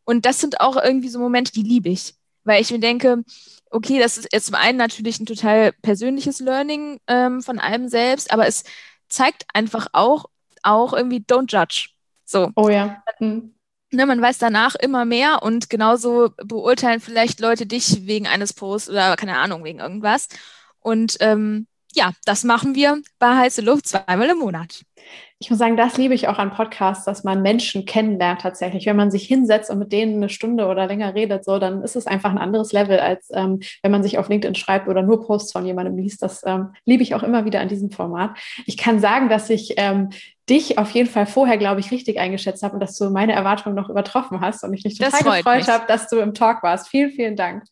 Und das sind auch irgendwie so Momente, die liebe ich. Weil ich mir denke, okay, das ist jetzt zum einen natürlich ein total persönliches Learning ähm, von einem selbst, aber es zeigt einfach auch, auch irgendwie don't judge. So. Oh ja. Mhm. Ne, man weiß danach immer mehr und genauso beurteilen vielleicht Leute dich wegen eines Posts oder keine Ahnung, wegen irgendwas. Und ähm, ja, das machen wir bei Heiße Luft zweimal im Monat ich muss sagen, das liebe ich auch an Podcasts, dass man Menschen kennenlernt tatsächlich. Wenn man sich hinsetzt und mit denen eine Stunde oder länger redet, so, dann ist es einfach ein anderes Level, als ähm, wenn man sich auf LinkedIn schreibt oder nur Posts von jemandem liest. Das ähm, liebe ich auch immer wieder an diesem Format. Ich kann sagen, dass ich ähm, dich auf jeden Fall vorher, glaube ich, richtig eingeschätzt habe und dass du meine Erwartungen noch übertroffen hast und ich mich total gefreut habe, dass du im Talk warst. Vielen, vielen Dank.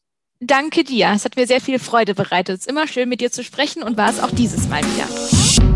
Danke dir. Es hat mir sehr viel Freude bereitet. Es ist immer schön, mit dir zu sprechen und war es auch dieses Mal wieder.